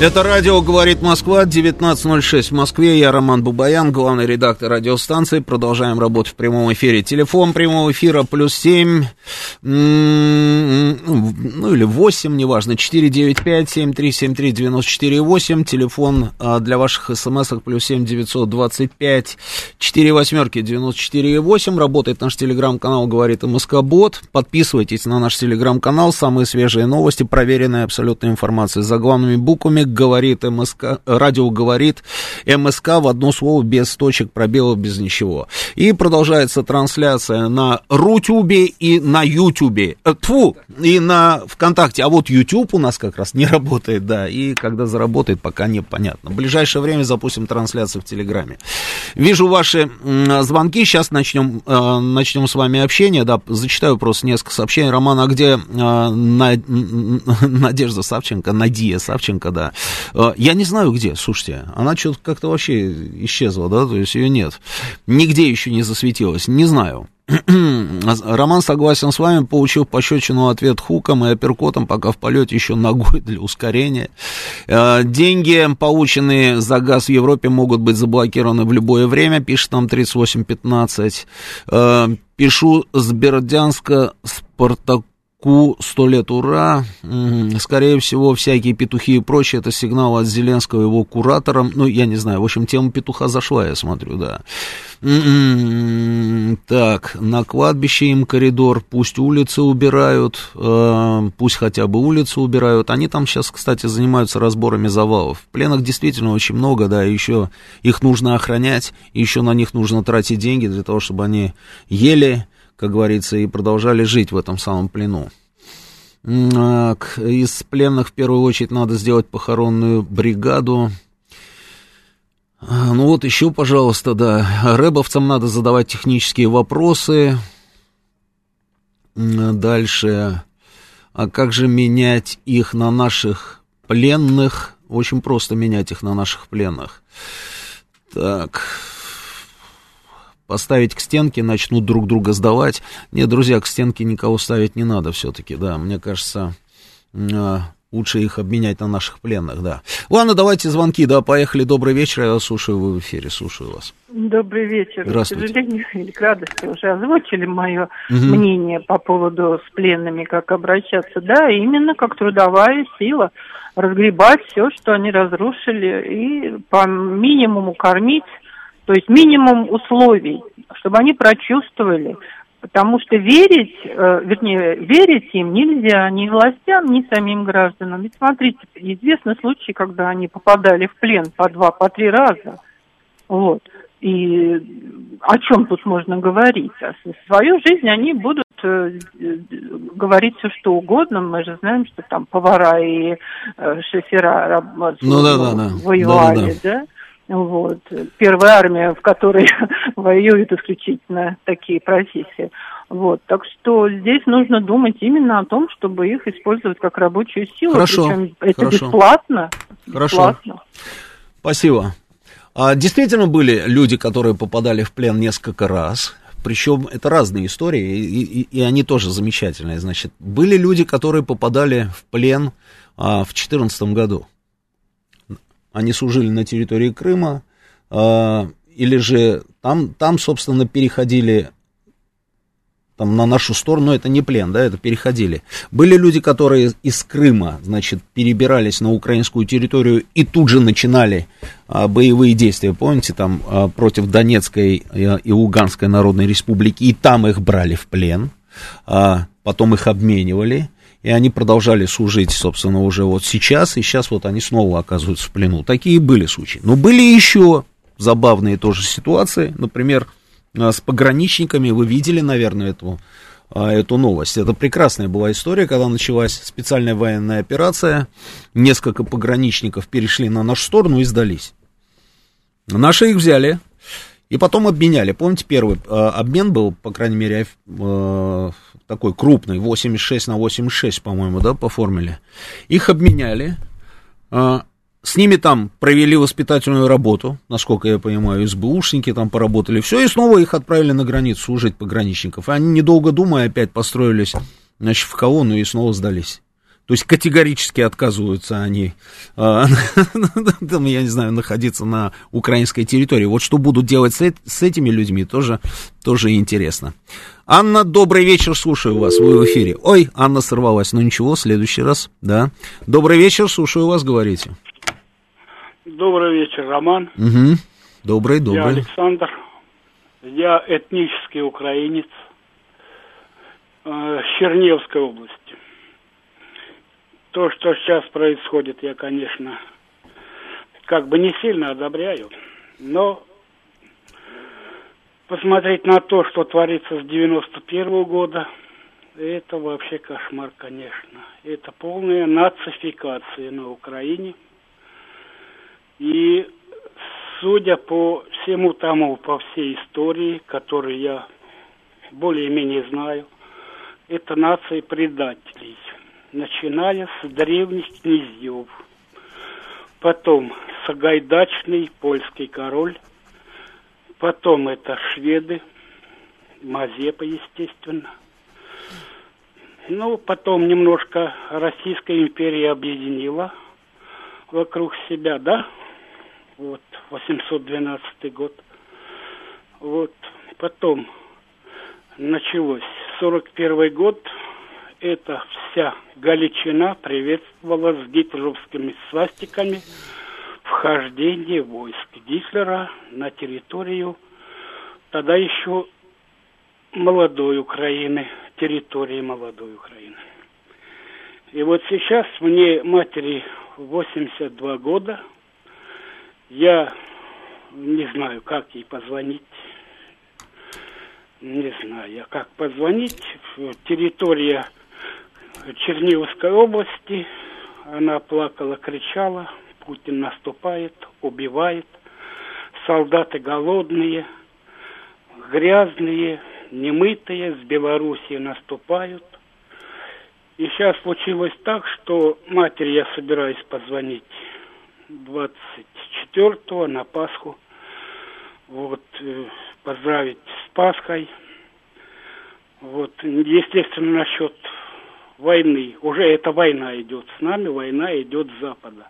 Это радио «Говорит Москва», 19.06 в Москве. Я Роман Бубаян, главный редактор радиостанции. Продолжаем работу в прямом эфире. Телефон прямого эфира плюс 7, ну или 8, неважно, 495-7373-94-8. Телефон а, для ваших смс плюс 7 925 4 восьмерки 94 8. Работает наш телеграм-канал «Говорит МСК Бот». Подписывайтесь на наш телеграм-канал. Самые свежие новости, проверенная абсолютная информация за главными буквами говорит МСК, радио говорит МСК в одно слово, без точек, пробелов, без ничего. И продолжается трансляция на Рутюбе и на Ютубе. Э, тьфу, и на ВКонтакте. А вот Ютуб у нас как раз не работает, да, и когда заработает, пока непонятно. В ближайшее время запустим трансляцию в Телеграме. Вижу ваши звонки, сейчас начнем, э, начнем с вами общение, да, зачитаю просто несколько сообщений. Роман, а где э, Надежда Савченко, Надия Савченко, да, я не знаю где, слушайте, она что-то как-то вообще исчезла, да, то есть ее нет. Нигде еще не засветилась, не знаю. Роман согласен с вами, получил пощечину ответ хуком и апперкотом, пока в полете еще ногой для ускорения. Э, деньги, полученные за газ в Европе, могут быть заблокированы в любое время, пишет нам 3815. Э, пишу с Бердянска, Спартаку Ку, сто лет ура. Скорее всего, всякие петухи и прочее, это сигнал от Зеленского его кураторам. Ну, я не знаю, в общем, тема петуха зашла, я смотрю, да. Так, на кладбище им коридор, пусть улицы убирают, э, пусть хотя бы улицы убирают. Они там сейчас, кстати, занимаются разборами завалов. В пленах действительно очень много, да, еще их нужно охранять, еще на них нужно тратить деньги для того, чтобы они ели, как говорится, и продолжали жить в этом самом плену. Из пленных в первую очередь надо сделать похоронную бригаду. Ну вот еще, пожалуйста, да, рэбовцам надо задавать технические вопросы. Дальше, а как же менять их на наших пленных? Очень просто менять их на наших пленных. Так, поставить к стенке, начнут друг друга сдавать. Нет, друзья, к стенке никого ставить не надо все-таки, да, мне кажется, а, лучше их обменять на наших пленных, да. Ладно, давайте звонки, да, поехали, добрый вечер, я слушаю, вы в эфире, слушаю вас. Добрый вечер. Здравствуйте. К сожалению, или к радости уже озвучили мое угу. мнение по поводу с пленными, как обращаться. Да, именно как трудовая сила разгребать все, что они разрушили, и по минимуму кормить то есть минимум условий, чтобы они прочувствовали, потому что верить, э, вернее, верить им нельзя ни властям, ни самим гражданам. Ведь смотрите, известны случаи, когда они попадали в плен по два, по три раза. Вот. И о чем тут можно говорить? А свою жизнь они будут э, говорить все что угодно. Мы же знаем, что там повара и э, шофера ну, да, да, да. воевали, да? да, да. да? Вот. Первая армия, в которой воюют исключительно такие профессии. Вот. Так что здесь нужно думать именно о том, чтобы их использовать как рабочую силу. Хорошо. Причем это Хорошо. бесплатно. Хорошо. Бесплатно. Спасибо. А, действительно были люди, которые попадали в плен несколько раз. Причем это разные истории, и, и, и они тоже замечательные. Значит, были люди, которые попадали в плен а, в 2014 году они служили на территории Крыма, э, или же там, там, собственно, переходили там, на нашу сторону, это не плен, да, это переходили. Были люди, которые из Крыма, значит, перебирались на украинскую территорию и тут же начинали а, боевые действия, помните, там, а, против Донецкой и, и Луганской Народной Республики, и там их брали в плен. а потом их обменивали, и они продолжали служить, собственно, уже вот сейчас, и сейчас вот они снова оказываются в плену. Такие были случаи. Но были еще забавные тоже ситуации, например, а, с пограничниками, вы видели, наверное, эту, а, эту новость. Это прекрасная была история, когда началась специальная военная операция, несколько пограничников перешли на нашу сторону и сдались. Наши их взяли, и потом обменяли. Помните, первый э, обмен был, по крайней мере, э, такой крупный, 86 на 86, по-моему, да, по формуле. Их обменяли. Э, с ними там провели воспитательную работу, насколько я понимаю, СБУшники там поработали. Все, и снова их отправили на границу служить пограничников. Они, недолго думая, опять построились значит, в колонну и снова сдались. То есть категорически отказываются они, а, я не знаю, находиться на украинской территории. Вот что будут делать с, этими людьми, тоже, тоже интересно. Анна, добрый вечер, слушаю вас, вы в эфире. Ой, Анна сорвалась, ну ничего, в следующий раз, да. Добрый вечер, слушаю вас, говорите. Добрый вечер, Роман. Угу. Добрый, добрый. Я Александр. Я этнический украинец э, Черневской области то, что сейчас происходит, я, конечно, как бы не сильно одобряю, но посмотреть на то, что творится с 91 -го года, это вообще кошмар, конечно. Это полная нацификация на Украине. И судя по всему тому, по всей истории, которую я более-менее знаю, это нация предателей – начиная с древних князьев. Потом Сагайдачный польский король. Потом это шведы, Мазепа, естественно. Ну, потом немножко Российская империя объединила вокруг себя, да? Вот, 812 год. Вот, потом началось 41 год, эта вся Галичина приветствовала с гитлеровскими свастиками вхождение войск Гитлера на территорию тогда еще молодой Украины, территории молодой Украины. И вот сейчас мне матери 82 года, я не знаю, как ей позвонить, не знаю как позвонить, территория Черниговской области. Она плакала, кричала, Путин наступает, убивает. Солдаты голодные, грязные, немытые, с Белоруссии наступают. И сейчас случилось так, что матери я собираюсь позвонить 24-го на Пасху. Вот, э, поздравить с Пасхой. Вот, естественно, насчет войны. Уже эта война идет с нами, война идет с Запада.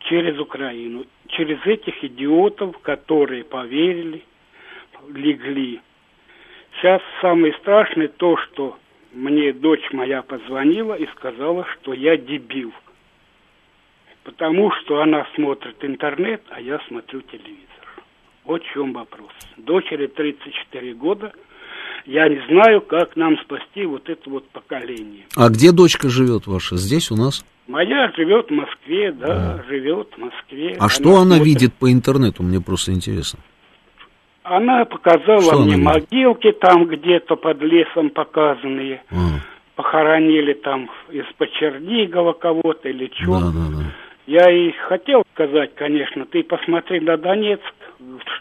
Через Украину. Через этих идиотов, которые поверили, легли. Сейчас самое страшное то, что мне дочь моя позвонила и сказала, что я дебил. Потому что она смотрит интернет, а я смотрю телевизор. Вот в чем вопрос. Дочери 34 года – я не знаю, как нам спасти вот это вот поколение. А где дочка живет ваша? Здесь у нас? Моя живет в Москве, да, а. живет в Москве. А она что она смотрит... видит по интернету, мне просто интересно. Она показала что мне она могилки там где-то под лесом показанные. А. Похоронили там из-под Чернигова кого-то или что. Да, да, да. Я и хотел сказать, конечно, ты посмотри на Донецк,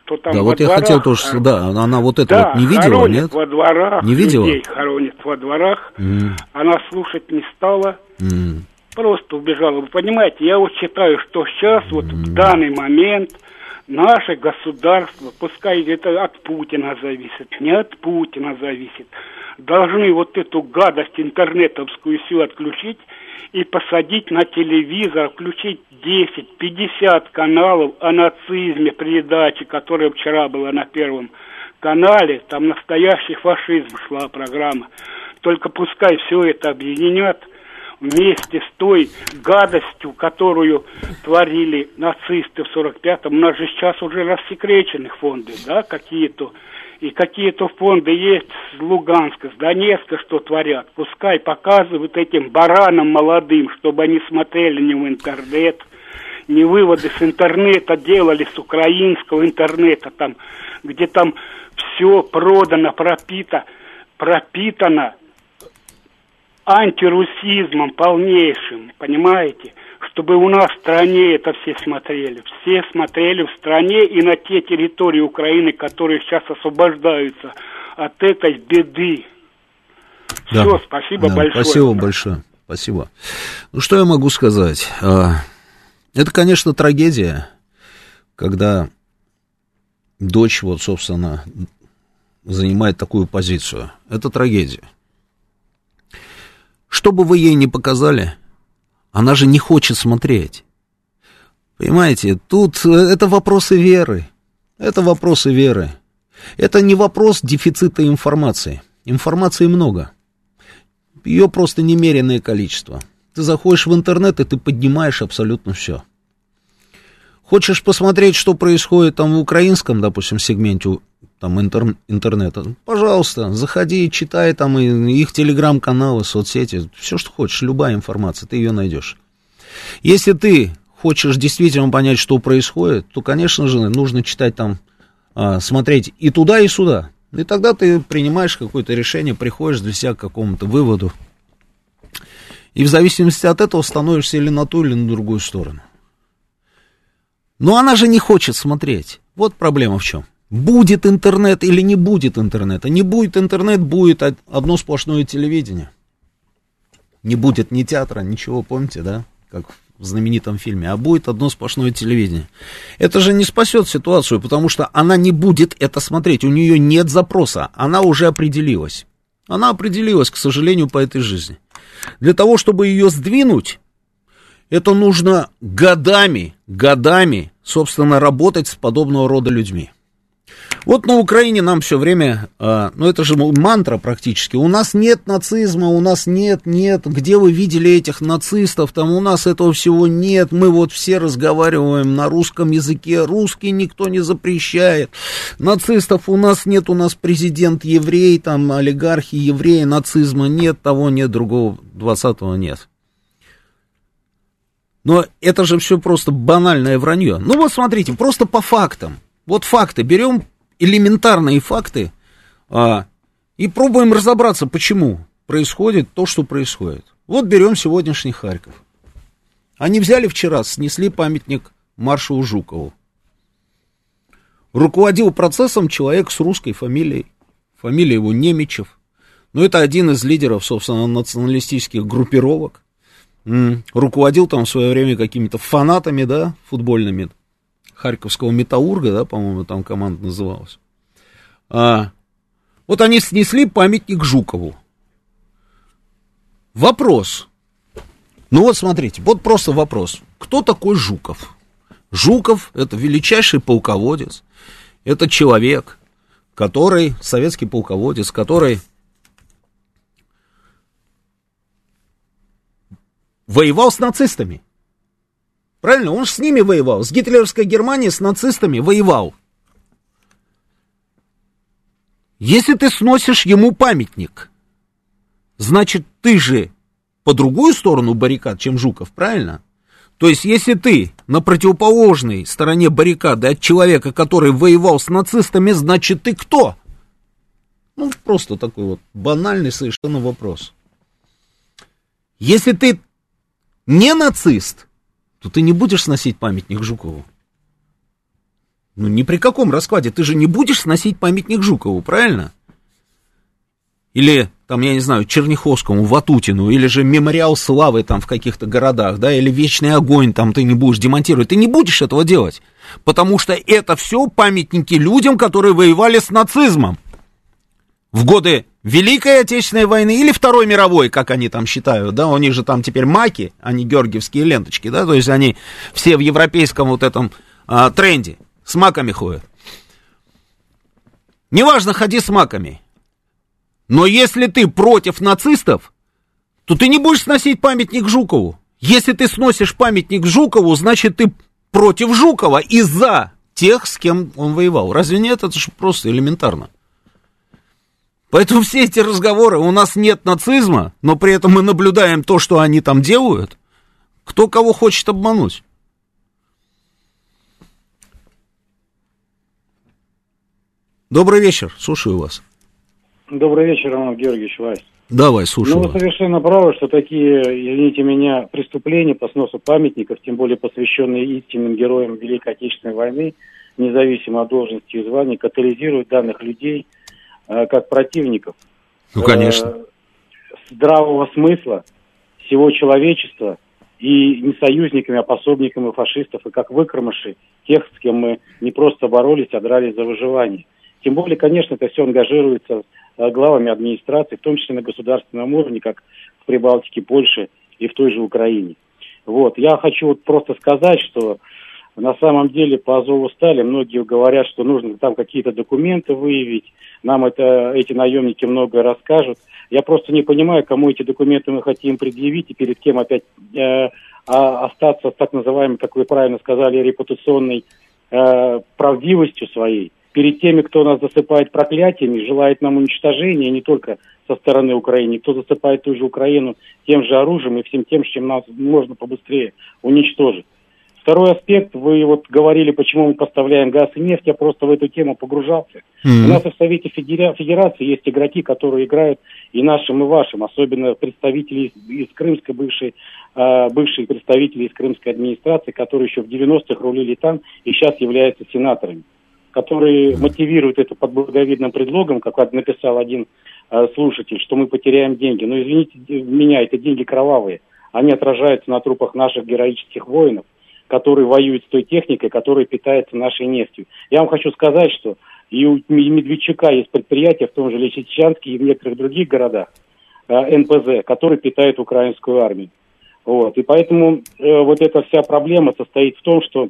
что там Да, вот дворах, я хотел тоже, а, да, она вот это да, вот не видела, нет? во дворах, не видела? людей хоронит во дворах, mm. она слушать не стала, mm. просто убежала. Вы понимаете, я вот считаю, что сейчас, mm. вот в данный момент, наше государство, пускай это от Путина зависит, не от Путина зависит, должны вот эту гадость интернетовскую всю отключить и посадить на телевизор, включить 10-50 каналов о нацизме, передаче, которая вчера была на Первом канале, там настоящий фашизм шла программа. Только пускай все это объединят вместе с той гадостью, которую творили нацисты в 45-м. У нас же сейчас уже рассекречены фонды, да, какие-то и какие-то фонды есть с Луганска, с Донецка, что творят. Пускай показывают этим баранам молодым, чтобы они смотрели не в интернет, не выводы с интернета делали, с украинского интернета, там, где там все продано, пропито, пропитано антирусизмом полнейшим, понимаете? Чтобы у нас в стране это все смотрели. Все смотрели в стране и на те территории Украины, которые сейчас освобождаются от этой беды. Да. Все, спасибо Да, большое. Спасибо большое. Спасибо. Ну, что я могу сказать? А, Это, конечно, трагедия, когда дочь, вот, собственно, занимает такую позицию. Это трагедия. Что бы вы ей не показали, она же не хочет смотреть. Понимаете, тут э, это вопросы веры. Это вопросы веры. Это не вопрос дефицита информации. Информации много. Ее просто немеренное количество. Ты заходишь в интернет, и ты поднимаешь абсолютно все. Хочешь посмотреть, что происходит там в украинском, допустим, сегменте там, интер- интернета? Пожалуйста, заходи, читай там и- их телеграм-каналы, соцсети, все, что хочешь, любая информация, ты ее найдешь. Если ты хочешь действительно понять, что происходит, то, конечно же, нужно читать там, а, смотреть и туда, и сюда. И тогда ты принимаешь какое-то решение, приходишь для себя к какому-то выводу. И в зависимости от этого становишься или на ту, или на другую сторону. Но она же не хочет смотреть. Вот проблема в чем. Будет интернет или не будет интернета. Не будет интернет, будет од- одно сплошное телевидение. Не будет ни театра, ничего, помните, да? Как в знаменитом фильме. А будет одно сплошное телевидение. Это же не спасет ситуацию, потому что она не будет это смотреть. У нее нет запроса. Она уже определилась. Она определилась, к сожалению, по этой жизни. Для того, чтобы ее сдвинуть, это нужно годами, годами, собственно, работать с подобного рода людьми. Вот на Украине нам все время, а, ну это же мантра практически, у нас нет нацизма, у нас нет, нет, где вы видели этих нацистов, там у нас этого всего нет, мы вот все разговариваем на русском языке, русский никто не запрещает, нацистов у нас нет, у нас президент еврей, там олигархи евреи, нацизма нет, того нет, другого, 20-го нет. Но это же все просто банальное вранье. Ну вот смотрите, просто по фактам. Вот факты. Берем элементарные факты а, и пробуем разобраться, почему происходит то, что происходит. Вот берем сегодняшний Харьков. Они взяли вчера, снесли памятник маршалу Жукову. Руководил процессом человек с русской фамилией. Фамилия его Немичев. Ну, это один из лидеров, собственно, националистических группировок. Руководил там в свое время какими-то фанатами, да, футбольными. Харьковского метаурга, да, по-моему, там команда называлась. А, вот они снесли памятник Жукову. Вопрос. Ну вот смотрите, вот просто вопрос. Кто такой Жуков? Жуков это величайший полководец. Это человек, который, советский полководец, который воевал с нацистами. Правильно? Он же с ними воевал. С гитлеровской Германией, с нацистами воевал. Если ты сносишь ему памятник, значит, ты же по другую сторону баррикад, чем Жуков, правильно? То есть, если ты на противоположной стороне баррикады от человека, который воевал с нацистами, значит, ты кто? Ну, просто такой вот банальный совершенно вопрос. Если ты не нацист, то ты не будешь сносить памятник Жукову. Ну, ни при каком раскладе. Ты же не будешь сносить памятник Жукову, правильно? Или, там, я не знаю, Черняховскому, Ватутину, или же мемориал славы там в каких-то городах, да, или вечный огонь там ты не будешь демонтировать. Ты не будешь этого делать, потому что это все памятники людям, которые воевали с нацизмом в годы Великой Отечественной войны или Второй мировой, как они там считают, да, у них же там теперь маки, а не георгиевские ленточки, да, то есть они все в европейском вот этом а, тренде с маками ходят. Неважно, ходи с маками, но если ты против нацистов, то ты не будешь сносить памятник Жукову. Если ты сносишь памятник Жукову, значит ты против Жукова и за тех, с кем он воевал. Разве нет? Это же просто элементарно. Поэтому все эти разговоры, у нас нет нацизма, но при этом мы наблюдаем то, что они там делают, кто кого хочет обмануть. Добрый вечер, слушаю вас. Добрый вечер, Роман Георгиевич Вайс. Давай, слушай. Ну, вы совершенно правы, что такие, извините меня, преступления по сносу памятников, тем более посвященные истинным героям Великой Отечественной войны, независимо от должности и званий, катализируют данных людей как противников. Ну, конечно. Э, здравого смысла всего человечества и не союзниками, а пособниками фашистов, и как выкормыши тех, с кем мы не просто боролись, а дрались за выживание. Тем более, конечно, это все ангажируется Э, главами администрации, в том числе на государственном уровне, как в Прибалтике, Польше и в той же Украине. Вот. Я хочу вот просто сказать, что на самом деле по Азову стали многие говорят, что нужно там какие-то документы выявить, нам это, эти наемники многое расскажут. Я просто не понимаю, кому эти документы мы хотим предъявить и перед кем опять э, а, остаться с так называемой, как вы правильно сказали, репутационной э, правдивостью своей перед теми, кто нас засыпает проклятиями, желает нам уничтожения не только со стороны Украины, кто засыпает ту же Украину тем же оружием и всем тем, чем нас можно побыстрее уничтожить. Второй аспект, вы вот говорили, почему мы поставляем газ и нефть, я просто в эту тему погружался. Mm-hmm. У нас и в Совете Федера... Федерации есть игроки, которые играют и нашим, и вашим, особенно представители из, из Крымской бывшей, э, бывшие представители из Крымской администрации, которые еще в 90-х рулили там и сейчас являются сенаторами которые мотивируют это под благовидным предлогом, как написал один э, слушатель, что мы потеряем деньги. Но извините меня, это деньги кровавые. Они отражаются на трупах наших героических воинов, которые воюют с той техникой, которая питается нашей нефтью. Я вам хочу сказать, что и у Медведчука есть предприятия, в том же Лисичанске и в некоторых других городах, э, НПЗ, которые питают украинскую армию. Вот. И поэтому э, вот эта вся проблема состоит в том, что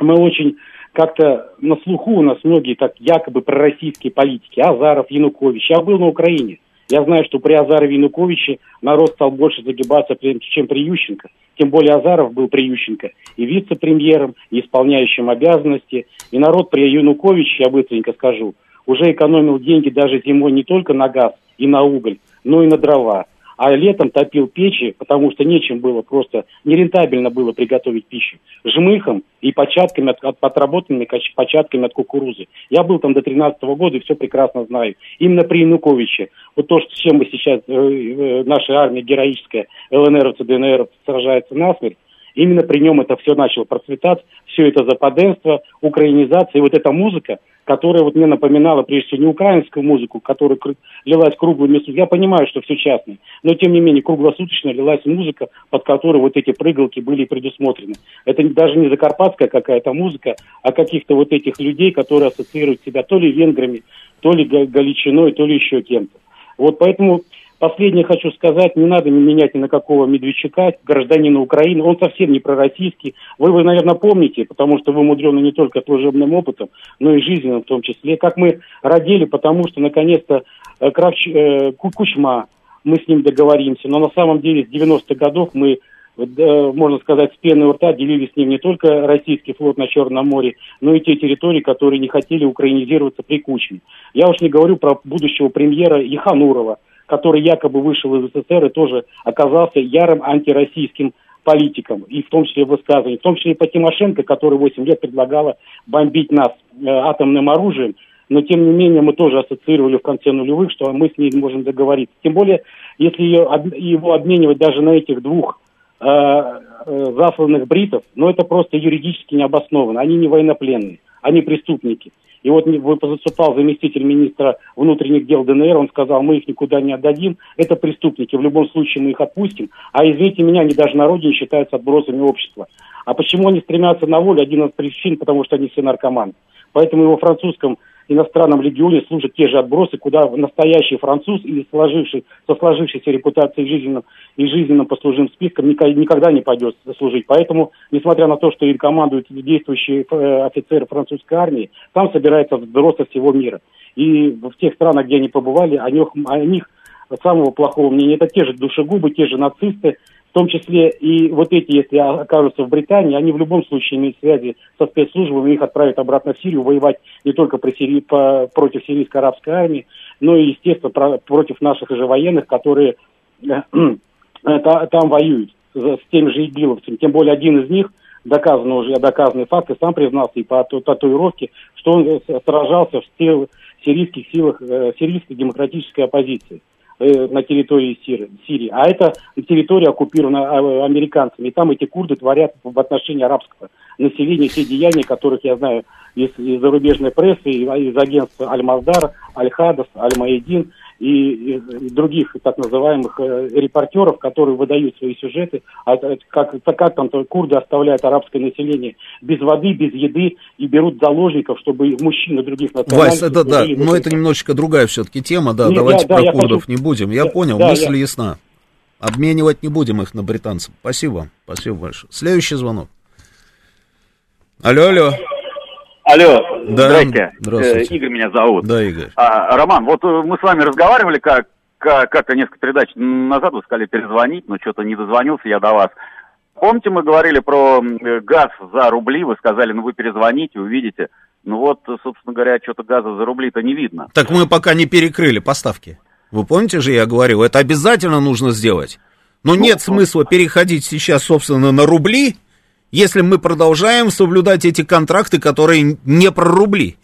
мы очень как-то на слуху у нас многие так якобы пророссийские политики, Азаров, Янукович. Я был на Украине. Я знаю, что при Азарове Януковиче народ стал больше загибаться, чем при Ющенко. Тем более Азаров был при Ющенко и вице-премьером, и исполняющим обязанности. И народ при Януковиче, я быстренько скажу, уже экономил деньги даже зимой не только на газ и на уголь, но и на дрова а летом топил печи, потому что нечем было просто, нерентабельно было приготовить пищу, жмыхом и початками, от, от, отработанными початками от кукурузы. Я был там до 13 -го года и все прекрасно знаю. Именно при Януковиче. Вот то, с чем мы сейчас, э, э, наша армия героическая, ЛНР, ЦДНР сражается насмерть, именно при нем это все начало процветать, все это западенство, украинизация, и вот эта музыка – которая вот мне напоминала, прежде всего, не украинскую музыку, которая лилась круглыми сутками. Я понимаю, что все частное, но, тем не менее, круглосуточно лилась музыка, под которой вот эти прыгалки были предусмотрены. Это даже не закарпатская какая-то музыка, а каких-то вот этих людей, которые ассоциируют себя то ли венграми, то ли Галичиной, то ли еще кем-то. Вот поэтому Последнее хочу сказать, не надо менять ни на какого Медведчука, гражданина Украины, он совсем не пророссийский. Вы, вы, наверное, помните, потому что вы мудрены не только служебным опытом, но и жизненным в том числе, как мы родили, потому что, наконец-то, э, Кравч, э, Кучма, мы с ним договоримся, но на самом деле с 90-х годов мы э, можно сказать, с пены у рта делили с ним не только российский флот на Черном море, но и те территории, которые не хотели украинизироваться при Кучме. Я уж не говорю про будущего премьера Яханурова, который якобы вышел из СССР и тоже оказался ярым антироссийским политиком, и в том числе в высказывании, в том числе и по Тимошенко, которая 8 лет предлагала бомбить нас э, атомным оружием, но тем не менее мы тоже ассоциировали в конце нулевых, что мы с ней можем договориться. Тем более, если ее, его обменивать даже на этих двух э, э, засланных бритов, но это просто юридически необоснованно. Они не военнопленные, они преступники. И вот выступал заместитель министра внутренних дел ДНР, он сказал, мы их никуда не отдадим, это преступники, в любом случае мы их отпустим, а извините меня, они даже на родине считаются отбросами общества. А почему они стремятся на волю? Один из причин, потому что они все наркоманы. Поэтому его французском иностранном легионе служат те же отбросы, куда настоящий француз или сложивший, со сложившейся репутацией жизненным и жизненным послужным списком никогда не пойдет служить. Поэтому, несмотря на то, что им командуют действующие э, офицеры французской армии, там собирается взрослых всего мира. И в тех странах, где они побывали, о них, о них самого плохого мнения. Это те же душегубы, те же нацисты, том числе и вот эти, если окажутся в Британии, они в любом случае имеют связи со спецслужбами, их отправят обратно в Сирию воевать не только при Сирии, по, против сирийской арабской армии, но и, естественно, про, против наших же военных, которые э, э, там воюют с теми же иглиловцами. Тем более один из них, доказанный уже, доказанный факт, и сам признался и по татуировке, что он э, сражался в сирийских силах, сирийской демократической оппозиции. Э, на территории Сирии. А это территория оккупирована а, американцами. И там эти курды творят в отношении арабского населения те деяния, которых я знаю из, из зарубежной прессы, из агентства Аль-Маздар, Аль-Хадас, Аль-Маедин – и, и других так называемых э, репортеров, которые выдают свои сюжеты, а, как, как там курды оставляют арабское население без воды, без еды и берут заложников, чтобы мужчины других национальностей... Вась, это да, но это немножечко другая все-таки тема, да, Нет, давайте я, про да, курдов хочу... не будем. Я да, понял, да, мысль я... ясна. Обменивать не будем их на британцев. Спасибо, спасибо большое. Следующий звонок. Алло, алло. Алло, да, здрасте. Здравствуйте. Игорь меня зовут. Да, Игорь. А, Роман, вот э, мы с вами разговаривали как, как-то несколько передач назад, вы сказали перезвонить, но что-то не дозвонился я до вас. Помните, мы говорили про газ за рубли, вы сказали, ну вы перезвоните, увидите. Ну вот, собственно говоря, что-то газа за рубли-то не видно. Так мы пока не перекрыли поставки. Вы помните же, я говорил, это обязательно нужно сделать. Но ну, нет ну, смысла переходить сейчас, собственно, на рубли, если мы продолжаем соблюдать эти контракты, которые не про рубли.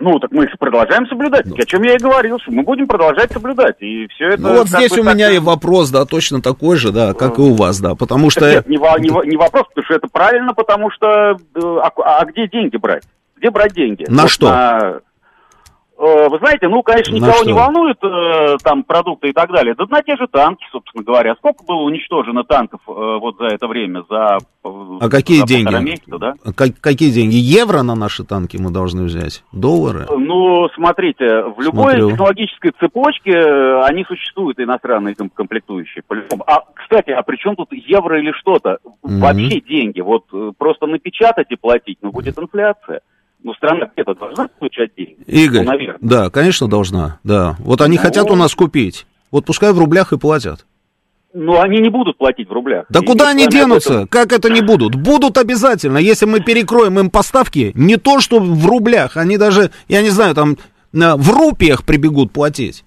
Ну, так мы продолжаем соблюдать. Ну. О чем я и говорил, что мы будем продолжать соблюдать. И все это... Ну, вот здесь у меня так... и вопрос, да, точно такой же, да, как и у вас, да, потому что... Нет, не, не, не вопрос, потому что это правильно, потому что... Э, а, а где деньги брать? Где брать деньги? На вот что? На вы знаете, ну, конечно, никого что? не волнует э, там продукты и так далее. Да на те же танки, собственно говоря. Сколько было уничтожено танков э, вот за это время, за А какие за деньги? Месяца, да? как, какие деньги? Евро на наши танки мы должны взять? Доллары? Ну, смотрите, в любой Смотрю. технологической цепочке э, они существуют, иностранные комплектующие. А, кстати, а при чем тут евро или что-то? Mm-hmm. Вообще деньги. Вот э, просто напечатать и платить, ну, будет инфляция. Ну, страна где-то должна получать деньги. Игорь, ну, да, конечно, должна, да. Вот они ну, хотят у нас купить. Вот пускай в рублях и платят. Ну, они не будут платить в рублях. Да и куда они денутся? Этом... Как это не будут? Будут обязательно. Если мы перекроем им поставки, не то, что в рублях, они даже, я не знаю, там в рупиях прибегут платить.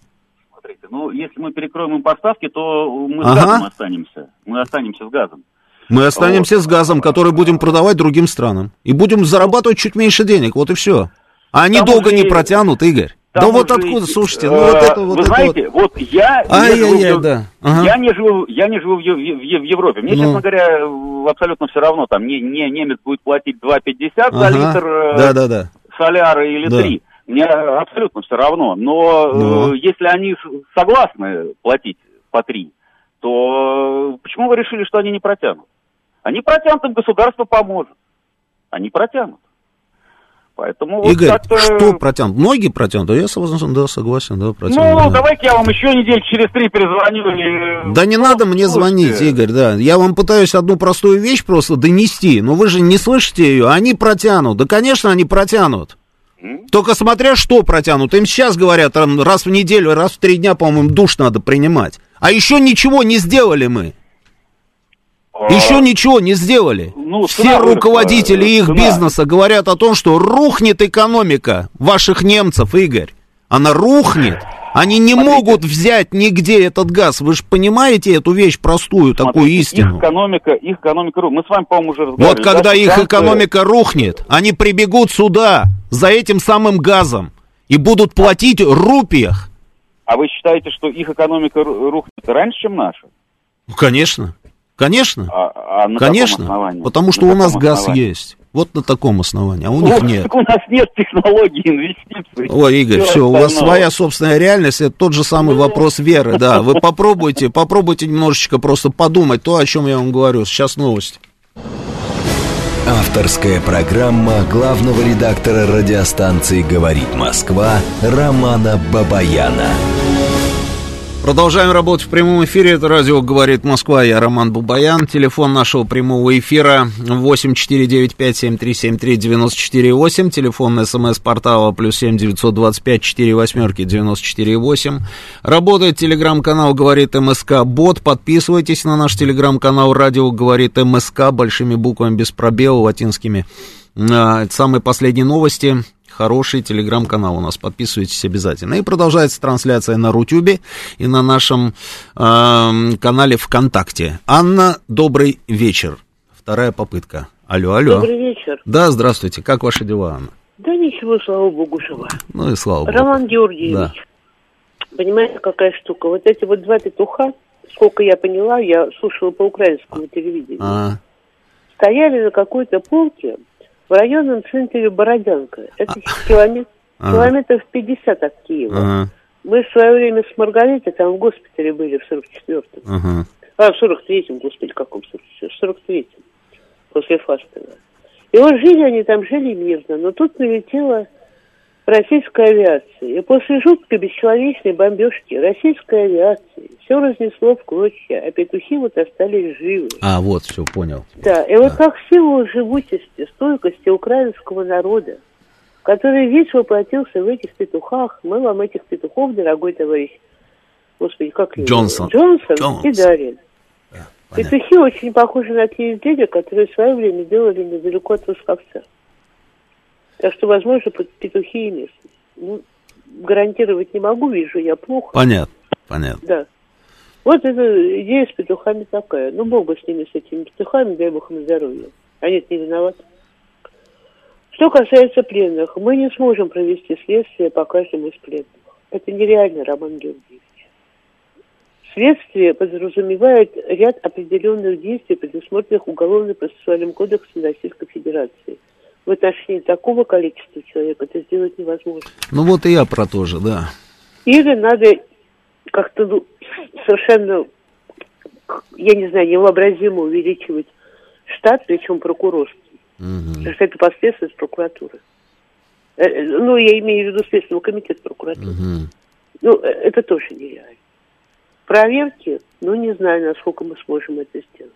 Смотрите, ну, если мы перекроем им поставки, то мы ага. с газом останемся. Мы останемся с газом. Мы останемся вот. с газом, который будем продавать другим странам. И будем зарабатывать чуть меньше денег, вот и все. А они Там долго уже... не протянут, Игорь. Там да вот откуда, слушайте, ну вот это вот Вы это знаете, вот, вот я, не живу, я, да. ага. я не живу, я не живу в, в, в, Европе. Мне, ну. честно говоря, абсолютно все равно, там не, не немец будет платить 2,50 ага. за литр э, да, да, да. соляра или да. 3. Мне абсолютно все равно. Но ну. э, если они согласны платить по 3, то почему вы решили, что они не протянут? Они протянут, им государство поможет. Они протянут. Поэтому Игорь, вот что протянут? Ноги протянут? Да я согласен, да, согласен, да, протянут. Ну, да. давайте я вам еще неделю через три перезвоню. И... Да не ну, надо мне звонить, Игорь, да. Я вам пытаюсь одну простую вещь просто донести, но вы же не слышите ее, они протянут. Да, конечно, они протянут. Только смотря что протянут. Им сейчас говорят, раз в неделю, раз в три дня, по-моему, душ надо принимать. А еще ничего не сделали мы. А, Еще ничего не сделали. Ну, Все руководители их цена. бизнеса говорят о том, что рухнет экономика ваших немцев, Игорь. Она рухнет. Они не Смотрите. могут взять нигде этот газ. Вы же понимаете эту вещь простую, Смотрите, такую истину. Их экономика, их экономика рухнет. Мы с вами, по-моему, уже разговаривали. Вот когда да, их экономика рухнет, они прибегут сюда за этим самым газом и будут платить в рупиях. А вы считаете, что их экономика рухнет раньше, чем наша? Ну, конечно. Конечно. А, а на Конечно. Потому что на у нас газ есть. Вот на таком основании, а у них нет. у нас нет технологий инвестиций. Ой, Игорь, все, все у вас своя собственная реальность, это тот же самый вопрос веры, да. Вы попробуйте, попробуйте немножечко просто подумать то, о чем я вам говорю. Сейчас новости. Авторская программа главного редактора радиостанции «Говорит Москва» Романа Бабаяна. Продолжаем работать в прямом эфире. Это радио «Говорит Москва». Я Роман Бубаян. Телефон нашего прямого эфира 8495-7373-94-8. Телефон смс-портала плюс 7 925 4 восьмерки 94-8. Работает телеграм-канал «Говорит МСК Бот». Подписывайтесь на наш телеграм-канал «Радио Говорит МСК» большими буквами без пробела, латинскими. А, самые последние новости хороший телеграм-канал у нас, подписывайтесь обязательно. И продолжается трансляция на Рутюбе и на нашем э, канале ВКонтакте. Анна, добрый вечер. Вторая попытка. Алло, алло. Добрый вечер. Да, здравствуйте. Как ваши дела, Анна? Да ничего, слава богу, жива. Ну и слава богу. Роман Георгиевич, да. понимаете, какая штука? Вот эти вот два петуха, сколько я поняла, я слушала по украинскому телевидению, а. стояли на какой-то полке, в районном центре Бородянка. Это а. километр, а. километров 50 от Киева. Ага. Мы в свое время с Маргаритой там в госпитале были в 44-м. Ага. А, в 43-м, господи, каком 44-м? В 43-м, после Фастова. И вот жили они там, жили мирно, но тут налетела российской авиации. И после жуткой бесчеловечной бомбежки российской авиации все разнесло в клочья, а петухи вот остались живы. А, вот, все, понял. Да, и вот как силу живучести, стойкости украинского народа, который весь воплотился в этих петухах, мы вам этих петухов, дорогой товарищ, господи, как Джонсон. Джонсон, Джонсон. и дарим. Да, Петухи очень похожи на те изделия, которые в свое время делали недалеко от Восковца. Так что, возможно, петухи и местные. Ну, гарантировать не могу, вижу я плохо. Понятно, понятно. Да. Вот эта идея с петухами такая. Ну, Бога с ними, с этими петухами, дай Бог им здоровья. Они это не виноваты. Что касается пленных, мы не сможем провести следствие по каждому из пленных. Это нереально, Роман Георгиевич. Следствие подразумевает ряд определенных действий, предусмотренных Уголовно-процессуальным кодексом Российской Федерации – в отношении такого количества человек это сделать невозможно. Ну вот и я про то же, да. Или надо как-то ну, совершенно, я не знаю, невообразимо увеличивать штат, причем прокурорский. Угу. Потому что это последственность прокуратуры. Э, э, ну, я имею в виду Следственного комитета прокуратуры. Угу. Ну, э, это тоже нереально. Проверки, ну, не знаю, насколько мы сможем это сделать.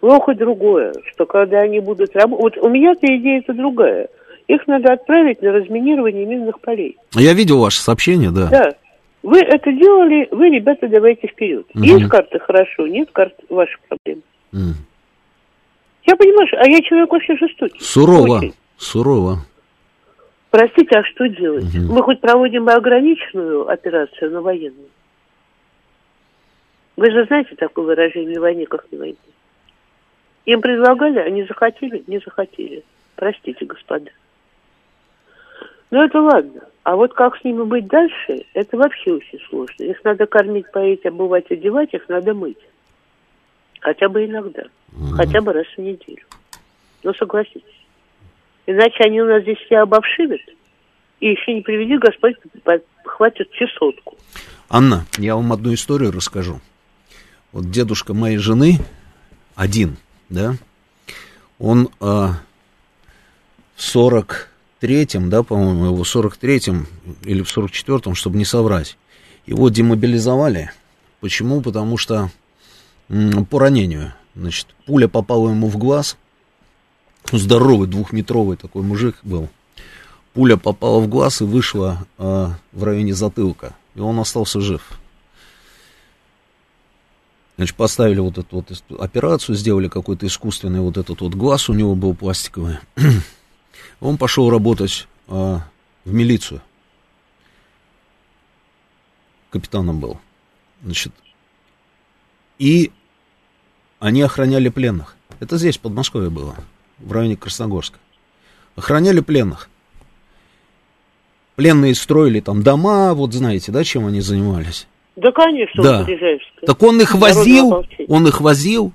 Плохо другое, что когда они будут работать... Вот у меня-то идея-то другая. Их надо отправить на разминирование минных полей. Я видел ваше сообщение, да. Да. Вы это делали, вы, ребята, давайте вперед. Угу. Есть карты хорошо, нет карт ваших проблем. Угу. Я понимаю, а я человек вообще жестокий. Сурово, Очень. сурово. Простите, а что делать? Угу. Мы хоть проводим ограниченную операцию, но военную. Вы же знаете такое выражение «на войне, как на войне». Им предлагали, они захотели, не захотели. Простите, господа. Но это ладно. А вот как с ними быть дальше, это вообще очень сложно. Их надо кормить, поить, обувать, одевать, их надо мыть. Хотя бы иногда. Mm-hmm. Хотя бы раз в неделю. Ну, согласитесь. Иначе они у нас здесь все обовшивят. И еще не приведи Господь, хватит чесотку. Анна, я вам одну историю расскажу. Вот дедушка моей жены один – да, он а, в 43-м, да, по-моему, его в 43-м или в 44-м, чтобы не соврать, его демобилизовали. Почему? Потому что м, по ранению, значит, пуля попала ему в глаз, здоровый двухметровый такой мужик был, пуля попала в глаз и вышла а, в районе затылка, и он остался жив. Значит, поставили вот эту вот операцию, сделали какой-то искусственный вот этот вот глаз у него был пластиковый. Он пошел работать а, в милицию. Капитаном был. Значит, и они охраняли пленных. Это здесь, в Подмосковье было, в районе Красногорска. Охраняли пленных. Пленные строили там дома, вот знаете, да, чем они занимались. Да, конечно, да. Так он их возил, он их возил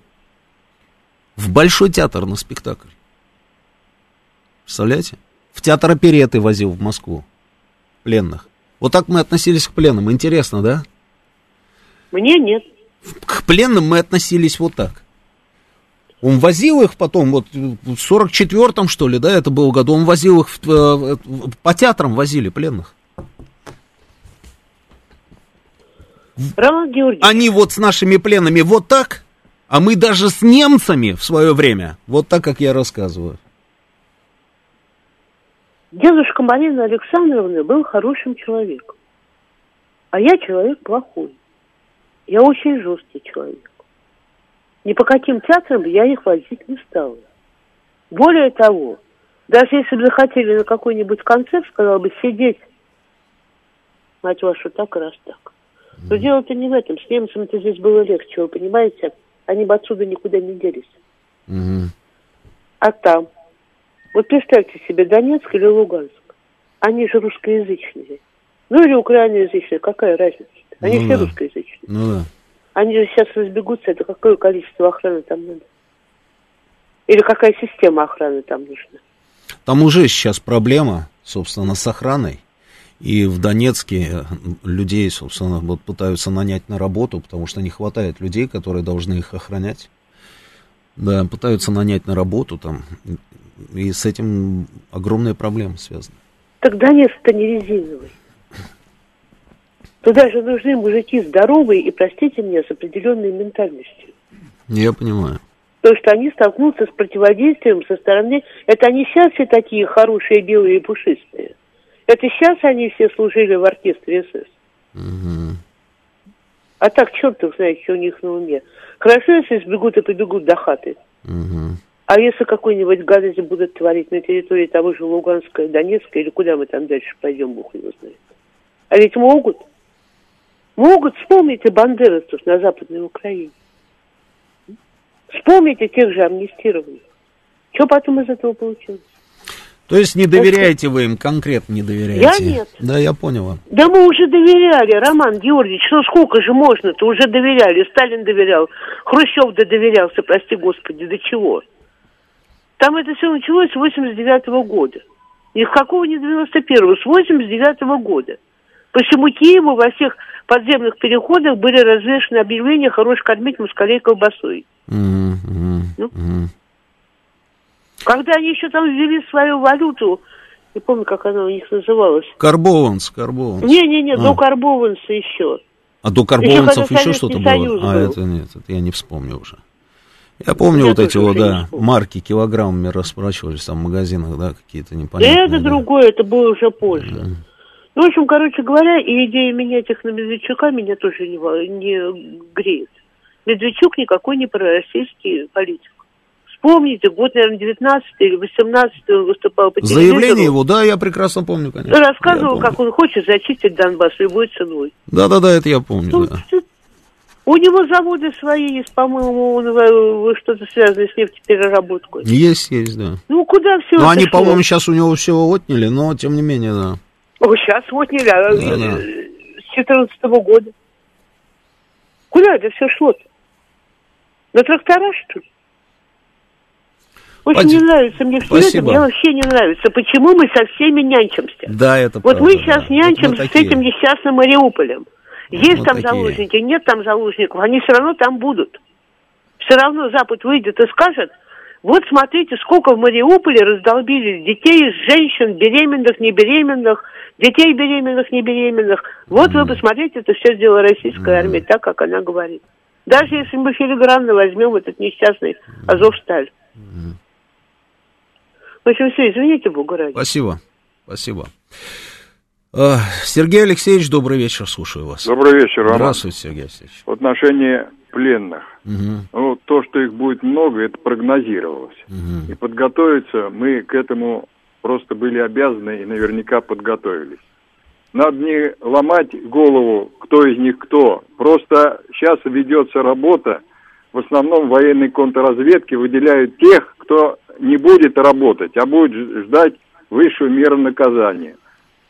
в Большой театр на спектакль. Представляете? В театр опереты возил в Москву пленных. Вот так мы относились к пленным. Интересно, да? Мне нет. К пленным мы относились вот так. Он возил их потом, вот в 44-м, что ли, да, это был году, он возил их, в, в, по театрам возили пленных. Роман Георгиевич. Они вот с нашими пленными вот так, а мы даже с немцами в свое время, вот так, как я рассказываю. Дедушка Марина Александровна был хорошим человеком. А я человек плохой. Я очень жесткий человек. Ни по каким театрам я их возить не стала. Более того, даже если бы захотели на какой-нибудь концерт, сказал бы сидеть, мать вашу, так и раз так. Но дело-то не в этом. С немцами-то здесь было легче, вы понимаете? Они бы отсюда никуда не делись. Угу. А там? Вот представьте себе Донецк или Луганск. Они же русскоязычные. Ну или украиноязычные, какая разница? Они ну, все да. русскоязычные. Ну да. Они же сейчас разбегутся, это какое количество охраны там надо? Или какая система охраны там нужна? Там уже сейчас проблема, собственно, с охраной. И в Донецке э, людей, собственно, вот пытаются нанять на работу, потому что не хватает людей, которые должны их охранять. Да, пытаются нанять на работу там. И с этим огромные проблемы связаны. Так Донецк-то не резиновый. Туда же нужны мужики здоровые и, простите меня, с определенной ментальностью. Я понимаю. То, что они столкнутся с противодействием со стороны... Это они сейчас все такие хорошие, белые и пушистые. Это сейчас они все служили в оркестре СС. Угу. А так, черт их знает, что у них на уме. Хорошо, если сбегут и побегут до хаты. Угу. А если какой-нибудь гадость будут творить на территории того же Луганска, Донецка, или куда мы там дальше пойдем, Бог его знает. А ведь могут. Могут, вспомните бандеровцев на Западной Украине. Вспомните тех же амнистированных. Что потом из этого получилось? То есть не доверяете вы им, конкретно не доверяете? Я нет. Да, я понял. Да мы уже доверяли, Роман Георгиевич, ну сколько же можно-то, уже доверяли. Сталин доверял, Хрущев да доверялся, прости господи, до чего? Там это все началось с 89 -го года. Ни с какого не 91-го, с 89 -го года. По всему Киеву во всех подземных переходах были развешены объявления «Хорош кормить москалей колбасой». Mm-hmm. Ну? Когда они еще там ввели свою валюту, не помню, как она у них называлась. Карбованс, Карбованс. Не-не-не, а. до Карбованса еще. А до Карбованцев еще, еще что-то было? А, это нет, это я не вспомню уже. Я помню я вот эти вот, да, марки килограммами расплачивались там в магазинах, да, какие-то непонятные. Это да. другое, это было уже позже. Mm. Ну, в общем, короче говоря, и идея менять их на Медведчука меня тоже не, не греет. Медведчук никакой не пророссийский политик. Вспомните, год, наверное, 19 или 18 он выступал по телевизору. Заявление его, да, я прекрасно помню, конечно. Рассказывал, как он хочет зачистить Донбасс любой ценой. Да-да-да, это я помню, ну, да. У него заводы свои есть, по-моему, он что-то связанное с нефтепереработкой. Есть, есть, да. Ну, куда все Ну, они, по-моему, сейчас у него все отняли, но, тем не менее, да. О, сейчас отняли, а да, да. с 14 -го года. Куда это все шло-то? На трактора, что ли? Очень Спасибо. не нравится мне все это, мне вообще не нравится. Почему мы со всеми нянчимся? Да, это Вот правда, мы сейчас да. нянчимся вот с этим несчастным Мариуполем. Есть вот там такие. заложники, нет там заложников, они все равно там будут. Все равно Запад выйдет и скажет, вот смотрите, сколько в Мариуполе раздолбили детей, женщин, беременных, не беременных, детей беременных, не беременных. Вот mm. вы посмотрите, это все сделала российская mm. армия, так, как она говорит. Даже если мы филигранно возьмем этот несчастный Азовсталь. Mm. В общем, все, извините, Бога ради. Спасибо, спасибо. А, Сергей Алексеевич, добрый вечер, слушаю вас. Добрый вечер, Роман. Здравствуйте, Сергей Алексеевич. В отношении пленных. Угу. Ну, то, что их будет много, это прогнозировалось. Угу. И подготовиться мы к этому просто были обязаны и наверняка подготовились. Надо не ломать голову, кто из них кто. Просто сейчас ведется работа, в основном военной контрразведки выделяют тех, кто не будет работать, а будет ждать высшую меру наказания.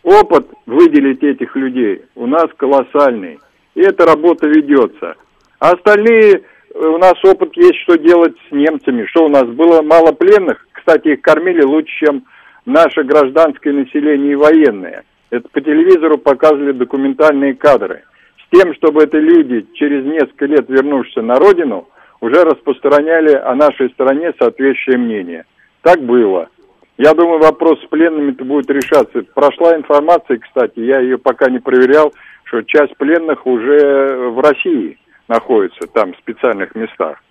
Опыт выделить этих людей у нас колоссальный, и эта работа ведется. А остальные, э, у нас опыт есть, что делать с немцами. Что у нас было мало пленных, кстати, их кормили лучше, чем наше гражданское население и военное. Это по телевизору показывали документальные кадры. С тем, чтобы эти люди, через несколько лет вернувшись на родину, уже распространяли о нашей стране соответствующее мнение. Так было. Я думаю, вопрос с пленными-то будет решаться. Прошла информация, кстати, я ее пока не проверял, что часть пленных уже в России находится, там, в специальных местах.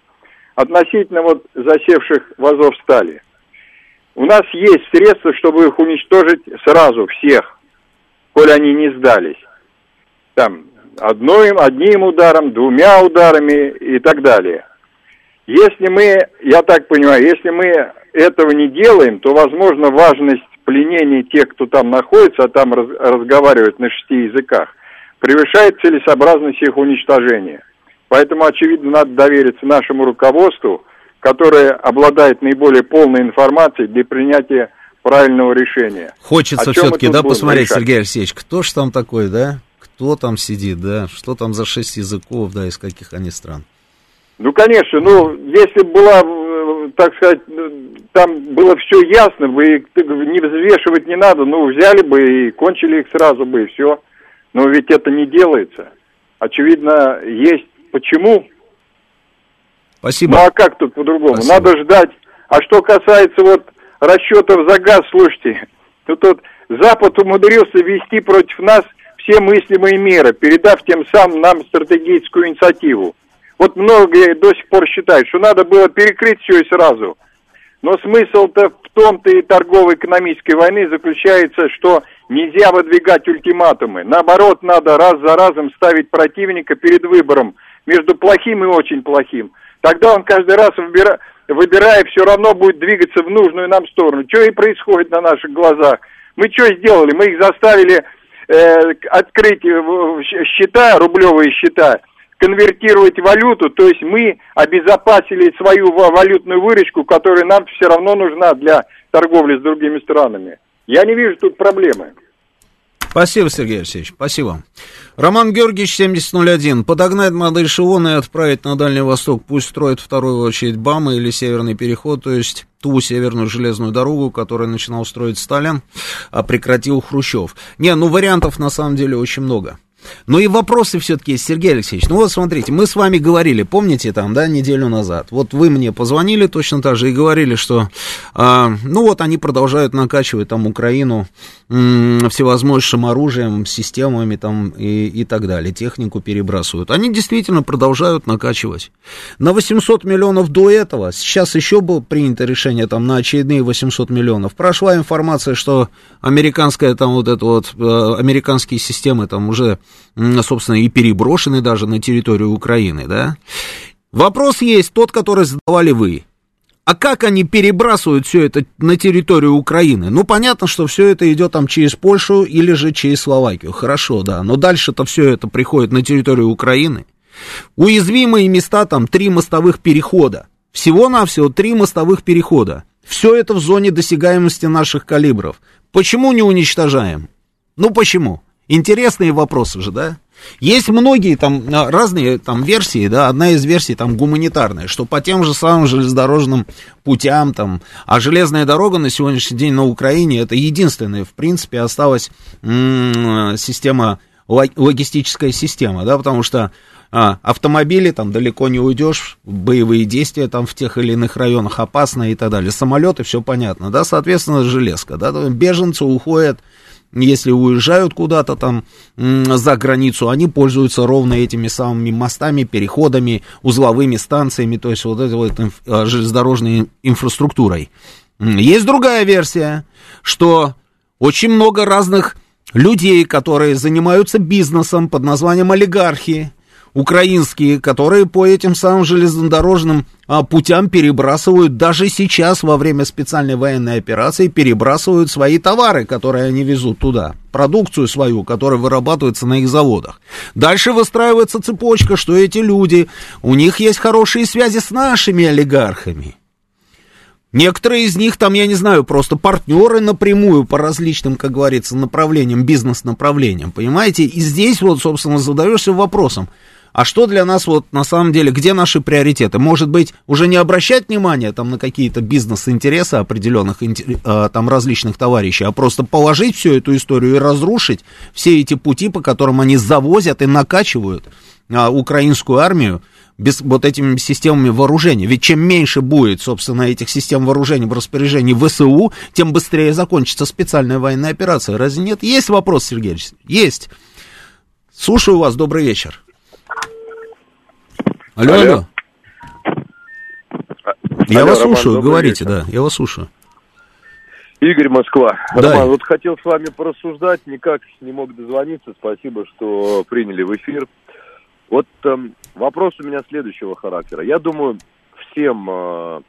Относительно вот засевших в Азовстали. У нас есть средства, чтобы их уничтожить сразу, всех, коль они не сдались. Там, одним, одним ударом, двумя ударами и так далее. Если мы, я так понимаю, если мы этого не делаем, то, возможно, важность пленения тех, кто там находится, а там раз, разговаривают на шести языках, превышает целесообразность их уничтожения. Поэтому, очевидно, надо довериться нашему руководству, которое обладает наиболее полной информацией для принятия правильного решения. Хочется все-таки, да, посмотреть, решать? Сергей Алексеевич, кто же там такой, да? Кто там сидит, да? Что там за шесть языков, да, из каких они стран? Ну, конечно, ну, если была, э, так сказать, там было все ясно, бы не взвешивать не надо, ну, взяли бы и кончили их сразу бы, и все. Но ведь это не делается. Очевидно, есть почему. Спасибо. Ну, а как тут по-другому? Надо ждать. А что касается вот расчетов за газ, слушайте, то тут Запад умудрился ввести против нас все мыслимые меры, передав тем самым нам стратегическую инициативу. Вот многие до сих пор считают, что надо было перекрыть все и сразу. Но смысл-то в том-то и торгово-экономической войны заключается, что нельзя выдвигать ультиматумы. Наоборот, надо раз за разом ставить противника перед выбором между плохим и очень плохим. Тогда он каждый раз, выбира, выбирая, все равно будет двигаться в нужную нам сторону. Что и происходит на наших глазах. Мы что сделали? Мы их заставили э, открыть счета, рублевые счета, конвертировать валюту, то есть мы обезопасили свою валютную выручку, которая нам все равно нужна для торговли с другими странами. Я не вижу тут проблемы. Спасибо, Сергей Алексеевич, спасибо. Роман Георгиевич, 7001. Подогнать модель Шивона и отправить на Дальний Восток. Пусть строит вторую очередь БАМа или Северный переход, то есть ту северную железную дорогу, которую начинал строить Сталин, а прекратил Хрущев. Не, ну вариантов на самом деле очень много. Ну и вопросы все-таки есть, Сергей Алексеевич. Ну вот смотрите, мы с вами говорили, помните там, да, неделю назад. Вот вы мне позвонили точно так же и говорили, что, а, ну вот они продолжают накачивать там Украину м, всевозможным оружием, системами там и, и так далее, технику перебрасывают. Они действительно продолжают накачивать. На 800 миллионов до этого, сейчас еще было принято решение там на очередные 800 миллионов. Прошла информация, что американская там вот это вот, э, американские системы там уже собственно, и переброшены даже на территорию Украины, да? Вопрос есть тот, который задавали вы. А как они перебрасывают все это на территорию Украины? Ну, понятно, что все это идет там через Польшу или же через Словакию. Хорошо, да. Но дальше-то все это приходит на территорию Украины. Уязвимые места там три мостовых перехода. Всего-навсего три мостовых перехода. Все это в зоне досягаемости наших калибров. Почему не уничтожаем? Ну почему? Интересные вопросы же, да? Есть многие там а, разные там версии, да, одна из версий там гуманитарная, что по тем же самым железнодорожным путям там, а железная дорога на сегодняшний день на Украине это единственная, в принципе, осталась м- система, логистическая система, да, потому что а, автомобили там далеко не уйдешь, боевые действия там в тех или иных районах опасны и так далее, самолеты, все понятно, да, соответственно, железка, да, беженцы уходят если уезжают куда-то там за границу, они пользуются ровно этими самыми мостами, переходами, узловыми станциями, то есть вот этой вот а, железнодорожной инфраструктурой. Есть другая версия, что очень много разных людей, которые занимаются бизнесом под названием олигархи, украинские, которые по этим самым железнодорожным а, путям перебрасывают, даже сейчас во время специальной военной операции, перебрасывают свои товары, которые они везут туда, продукцию свою, которая вырабатывается на их заводах. Дальше выстраивается цепочка, что эти люди, у них есть хорошие связи с нашими олигархами. Некоторые из них там, я не знаю, просто партнеры напрямую по различным, как говорится, направлениям, бизнес-направлениям, понимаете? И здесь вот, собственно, задаешься вопросом, а что для нас вот на самом деле, где наши приоритеты? Может быть, уже не обращать внимания там на какие-то бизнес-интересы определенных э, там различных товарищей, а просто положить всю эту историю и разрушить все эти пути, по которым они завозят и накачивают а, украинскую армию без вот этими системами вооружения. Ведь чем меньше будет, собственно, этих систем вооружения в распоряжении ВСУ, тем быстрее закончится специальная военная операция. Разве нет? Есть вопрос, Сергей Есть. Слушаю вас, добрый вечер. Алло, алло. алло. Я алло, вас Роман, слушаю, говорите, вечер. да, я вас слушаю. Игорь Москва. Да. Роман, вот хотел с вами порассуждать, никак не мог дозвониться. Спасибо, что приняли в эфир. Вот э, вопрос у меня следующего характера. Я думаю, всем э,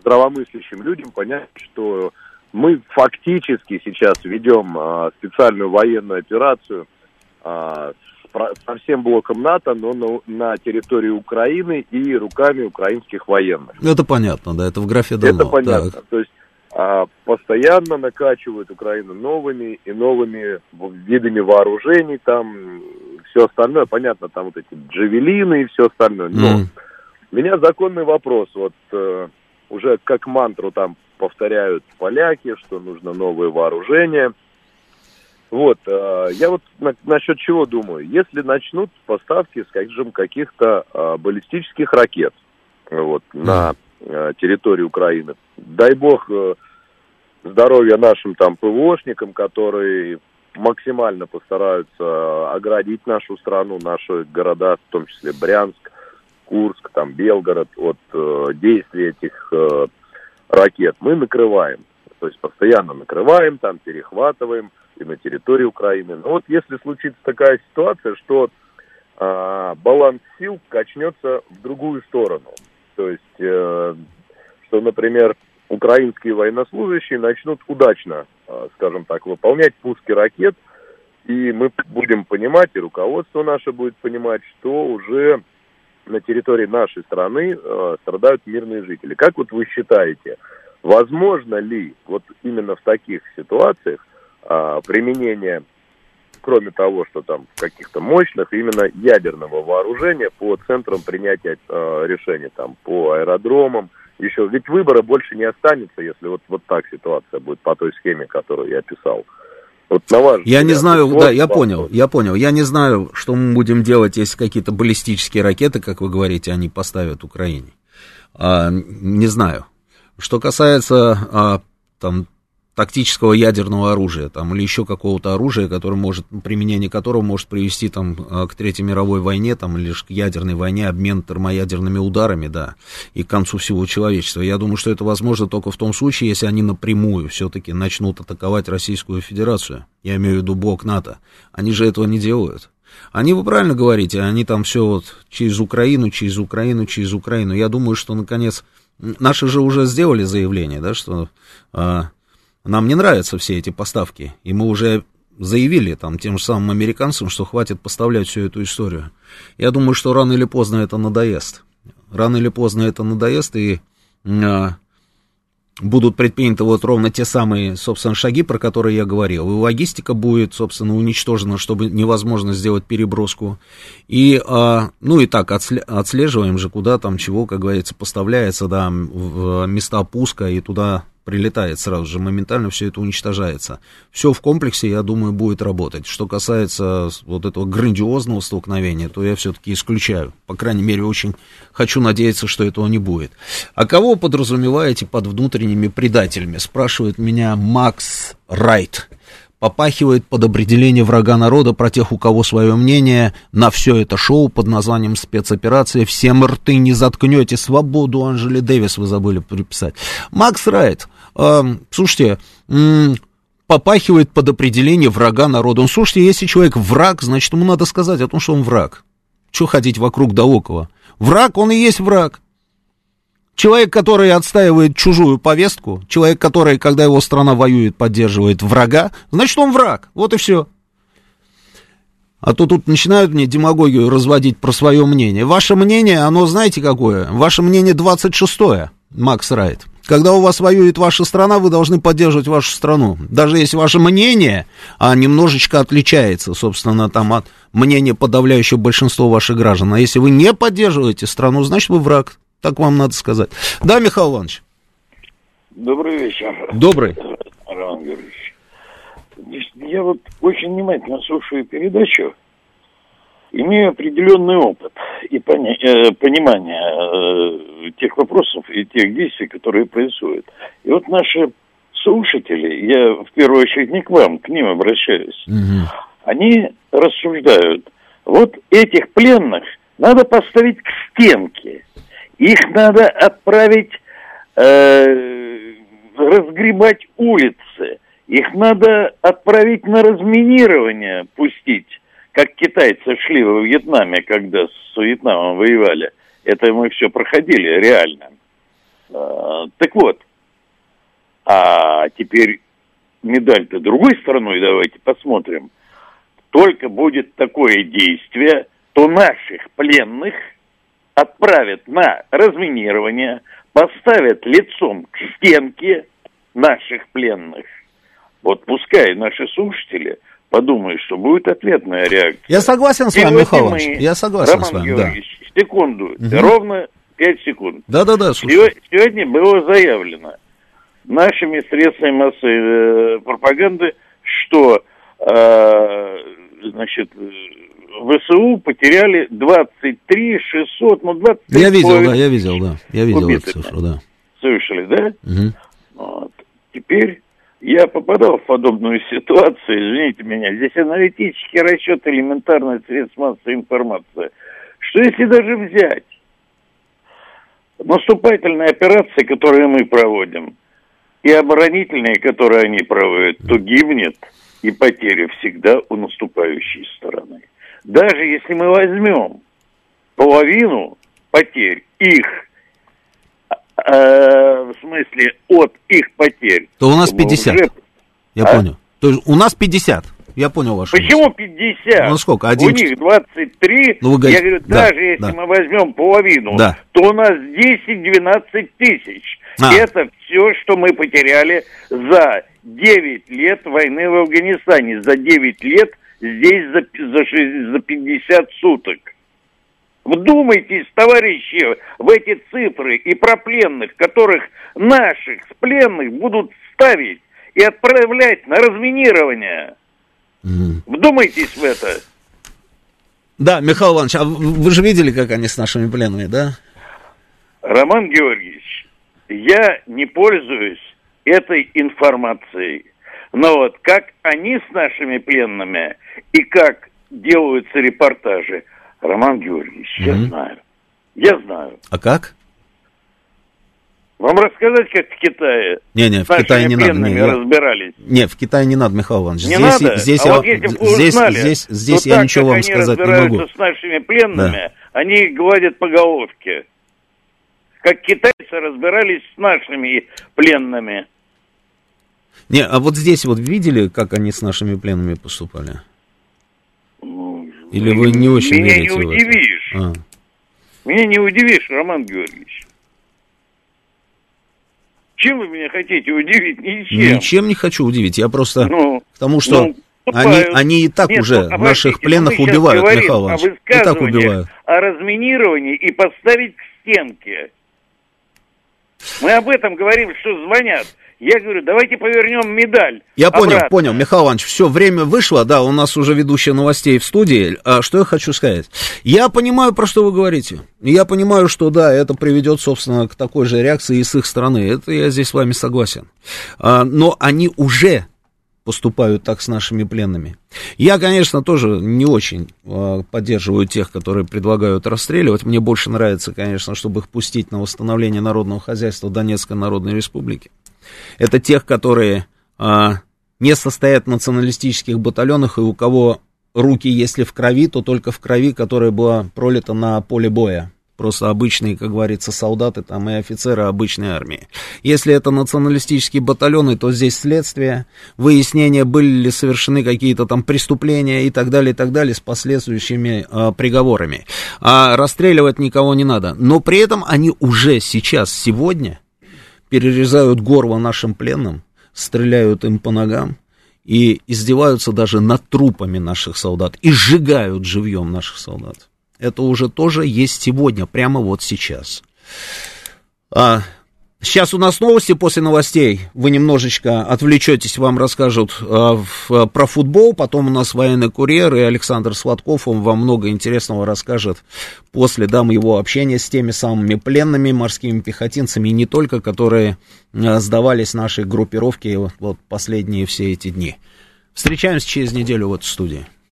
здравомыслящим людям понять, что мы фактически сейчас ведем э, специальную военную операцию э, со всем блоком НАТО, но на, на территории Украины и руками украинских военных. Это понятно, да, это в графе давно. Это понятно. Так. То есть а, постоянно накачивают Украину новыми и новыми видами вооружений, там все остальное, понятно, там вот эти джавелины и все остальное. Но mm. у меня законный вопрос, вот э, уже как мантру там повторяют поляки, что нужно новое вооружение. Вот, э, я вот на, насчет чего думаю. Если начнут поставки, скажем, каких-то э, баллистических ракет вот, на э, территории Украины, дай бог здоровья нашим там ПВОшникам, которые максимально постараются оградить нашу страну, наши города, в том числе Брянск, Курск, там Белгород от э, действий этих э, ракет. Мы накрываем, то есть постоянно накрываем, там перехватываем и на территории Украины. Но вот если случится такая ситуация, что э, баланс сил качнется в другую сторону, то есть, э, что, например, украинские военнослужащие начнут удачно, э, скажем так, выполнять пуски ракет, и мы будем понимать, и руководство наше будет понимать, что уже на территории нашей страны э, страдают мирные жители. Как вот вы считаете, возможно ли вот именно в таких ситуациях э, применение, кроме того, что там каких-то мощных, именно ядерного вооружения по центрам принятия э, решений, там по аэродромам, еще. Ведь выбора больше не останется, если вот, вот так ситуация будет по той схеме, которую я описал. Вот на ваш я не знаю, вот, да, я вопрос. понял, я понял. Я не знаю, что мы будем делать, если какие-то баллистические ракеты, как вы говорите, они поставят Украине. А, не знаю. Что касается а, там тактического ядерного оружия, там, или еще какого-то оружия, которое может, применение которого может привести там, а, к Третьей мировой войне, там, или к ядерной войне, обмен термоядерными ударами, да, и к концу всего человечества. Я думаю, что это возможно только в том случае, если они напрямую все-таки начнут атаковать Российскую Федерацию. Я имею в виду блок НАТО. Они же этого не делают. Они, вы правильно говорите, они там все вот через Украину, через Украину, через Украину. Я думаю, что, наконец, наши же уже сделали заявление, да, что а, нам не нравятся все эти поставки, и мы уже заявили там тем же самым американцам, что хватит поставлять всю эту историю. Я думаю, что рано или поздно это надоест. Рано или поздно это надоест, и а, будут предприняты вот ровно те самые, собственно, шаги, про которые я говорил. И логистика будет, собственно, уничтожена, чтобы невозможно сделать переброску. И, а, ну и так, отслеживаем же, куда там чего, как говорится, поставляется, да, в места пуска, и туда прилетает сразу же, моментально все это уничтожается. Все в комплексе, я думаю, будет работать. Что касается вот этого грандиозного столкновения, то я все-таки исключаю. По крайней мере, очень хочу надеяться, что этого не будет. А кого подразумеваете под внутренними предателями? Спрашивает меня Макс Райт попахивает под определение врага народа про тех, у кого свое мнение на все это шоу под названием спецоперация. Всем рты не заткнете. Свободу Анжели Дэвис вы забыли приписать. Макс Райт, слушайте, попахивает под определение врага народа. Он, слушайте, если человек враг, значит, ему надо сказать о том, что он враг. Что ходить вокруг да около? Враг, он и есть враг. Человек, который отстаивает чужую повестку, человек, который, когда его страна воюет, поддерживает врага, значит, он враг. Вот и все. А то тут начинают мне демагогию разводить про свое мнение. Ваше мнение, оно знаете какое? Ваше мнение 26-е, Макс Райт. Когда у вас воюет ваша страна, вы должны поддерживать вашу страну. Даже если ваше мнение а, немножечко отличается, собственно, там, от мнения подавляющего большинства ваших граждан. А если вы не поддерживаете страну, значит, вы враг. Так вам надо сказать. Да, Михаил Иванович? Добрый вечер. Добрый. Роман Георгиевич. Я вот очень внимательно слушаю передачу имею определенный опыт и пони, э, понимание э, тех вопросов и тех действий, которые происходят. И вот наши слушатели, я в первую очередь не к вам, к ним обращаюсь, угу. они рассуждают, вот этих пленных надо поставить к стенке, их надо отправить э, разгребать улицы, их надо отправить на разминирование, пустить, как китайцы шли во Вьетнаме, когда с Вьетнамом воевали. Это мы все проходили реально. А, так вот, а теперь медаль-то другой стороной давайте посмотрим. Только будет такое действие, то наших пленных отправят на разминирование, поставят лицом к стенке наших пленных. Вот пускай наши слушатели подумают, что будет ответная реакция. Я согласен с вами, Михаил Я согласен Роман с вами, Георгиевич, да. секунду, угу. ровно 5 секунд. Да-да-да, Сегодня было заявлено нашими средствами массовой э, пропаганды, что э, значит, ВСУ потеряли 23 600, ну 23 Я видел, да, я видел, да, я видел эту цифру, да. Слышали, да? Угу. Вот. Теперь я попадал в подобную ситуацию, извините меня, здесь аналитический расчет, элементарный средств массовой информации, что если даже взять наступательные операции, которые мы проводим, и оборонительные, которые они проводят, то гибнет и потеря всегда у наступающей стороны. Даже если мы возьмем половину потерь их Э, в смысле от их потерь. То у нас 50. Уже... Я а? понял. То есть у нас 50. Я понял ваш Почему 50? Ну сколько? Один... У них 23. Ну, вы говорите... Я говорю, да, даже если да. мы возьмем половину, да. то у нас 10-12 тысяч. А. Это все, что мы потеряли за 9 лет войны в Афганистане. За 9 лет здесь за, за, за 50 суток. Вдумайтесь, товарищи, в эти цифры и про пленных, которых наших с пленных будут ставить и отправлять на разминирование. Mm. Вдумайтесь в это. Да, Михаил Иванович, а вы же видели, как они с нашими пленными, да? Роман Георгиевич, я не пользуюсь этой информацией. Но вот как они с нашими пленными и как делаются репортажи – Роман Георгиевич, я знаю. Я знаю. А как? Вам рассказать, как в Китае? Не-не, в Китае не надо. Не, разбирались. Не, в Китае не надо, Михаил Иванович. Не здесь, надо? Здесь, а я, вот если бы здесь, узнали, здесь, здесь я так, ничего вам сказать не могу. с нашими пленными, да. они гладят по головке. Как китайцы разбирались с нашими пленными. Не, а вот здесь вот видели, как они с нашими пленными поступали? Или вы не очень Меня верите не удивишь. А. Меня не удивишь, Роман Георгиевич. Чем вы меня хотите удивить? Ничем. Ничем не хочу удивить. Я просто ну, к тому, что ну, они, они и так Нет, уже ну, наших пленных убивают, Михаил Иванович. И так убивают. О разминировании и поставить к стенке. Мы об этом говорим, что звонят. Я говорю, давайте повернем медаль. Я обратно. понял, понял, Михаил Иванович, все, время вышло, да, у нас уже ведущая новостей в студии. А что я хочу сказать? Я понимаю, про что вы говорите. Я понимаю, что да, это приведет, собственно, к такой же реакции и с их стороны. Это я здесь с вами согласен. А, но они уже поступают так с нашими пленными. Я, конечно, тоже не очень э, поддерживаю тех, которые предлагают расстреливать. Мне больше нравится, конечно, чтобы их пустить на восстановление народного хозяйства Донецкой Народной Республики. Это тех, которые а, не состоят в националистических батальонах и у кого руки, если в крови, то только в крови, которая была пролита на поле боя. Просто обычные, как говорится, солдаты там и офицеры обычной армии. Если это националистические батальоны, то здесь следствие, выяснение, были ли совершены какие-то там преступления и так далее, и так далее, с последующими э, приговорами. А расстреливать никого не надо. Но при этом они уже сейчас, сегодня, перерезают горло нашим пленным, стреляют им по ногам и издеваются даже над трупами наших солдат и сжигают живьем наших солдат. Это уже тоже есть сегодня, прямо вот сейчас. А, Сейчас у нас новости после новостей. Вы немножечко отвлечетесь, вам расскажут э, в, про футбол. Потом у нас военный курьер и Александр Сладков. Он вам много интересного расскажет после дам его общения с теми самыми пленными морскими пехотинцами, и не только, которые э, сдавались нашей группировке вот, вот последние все эти дни. Встречаемся через неделю в этой студии.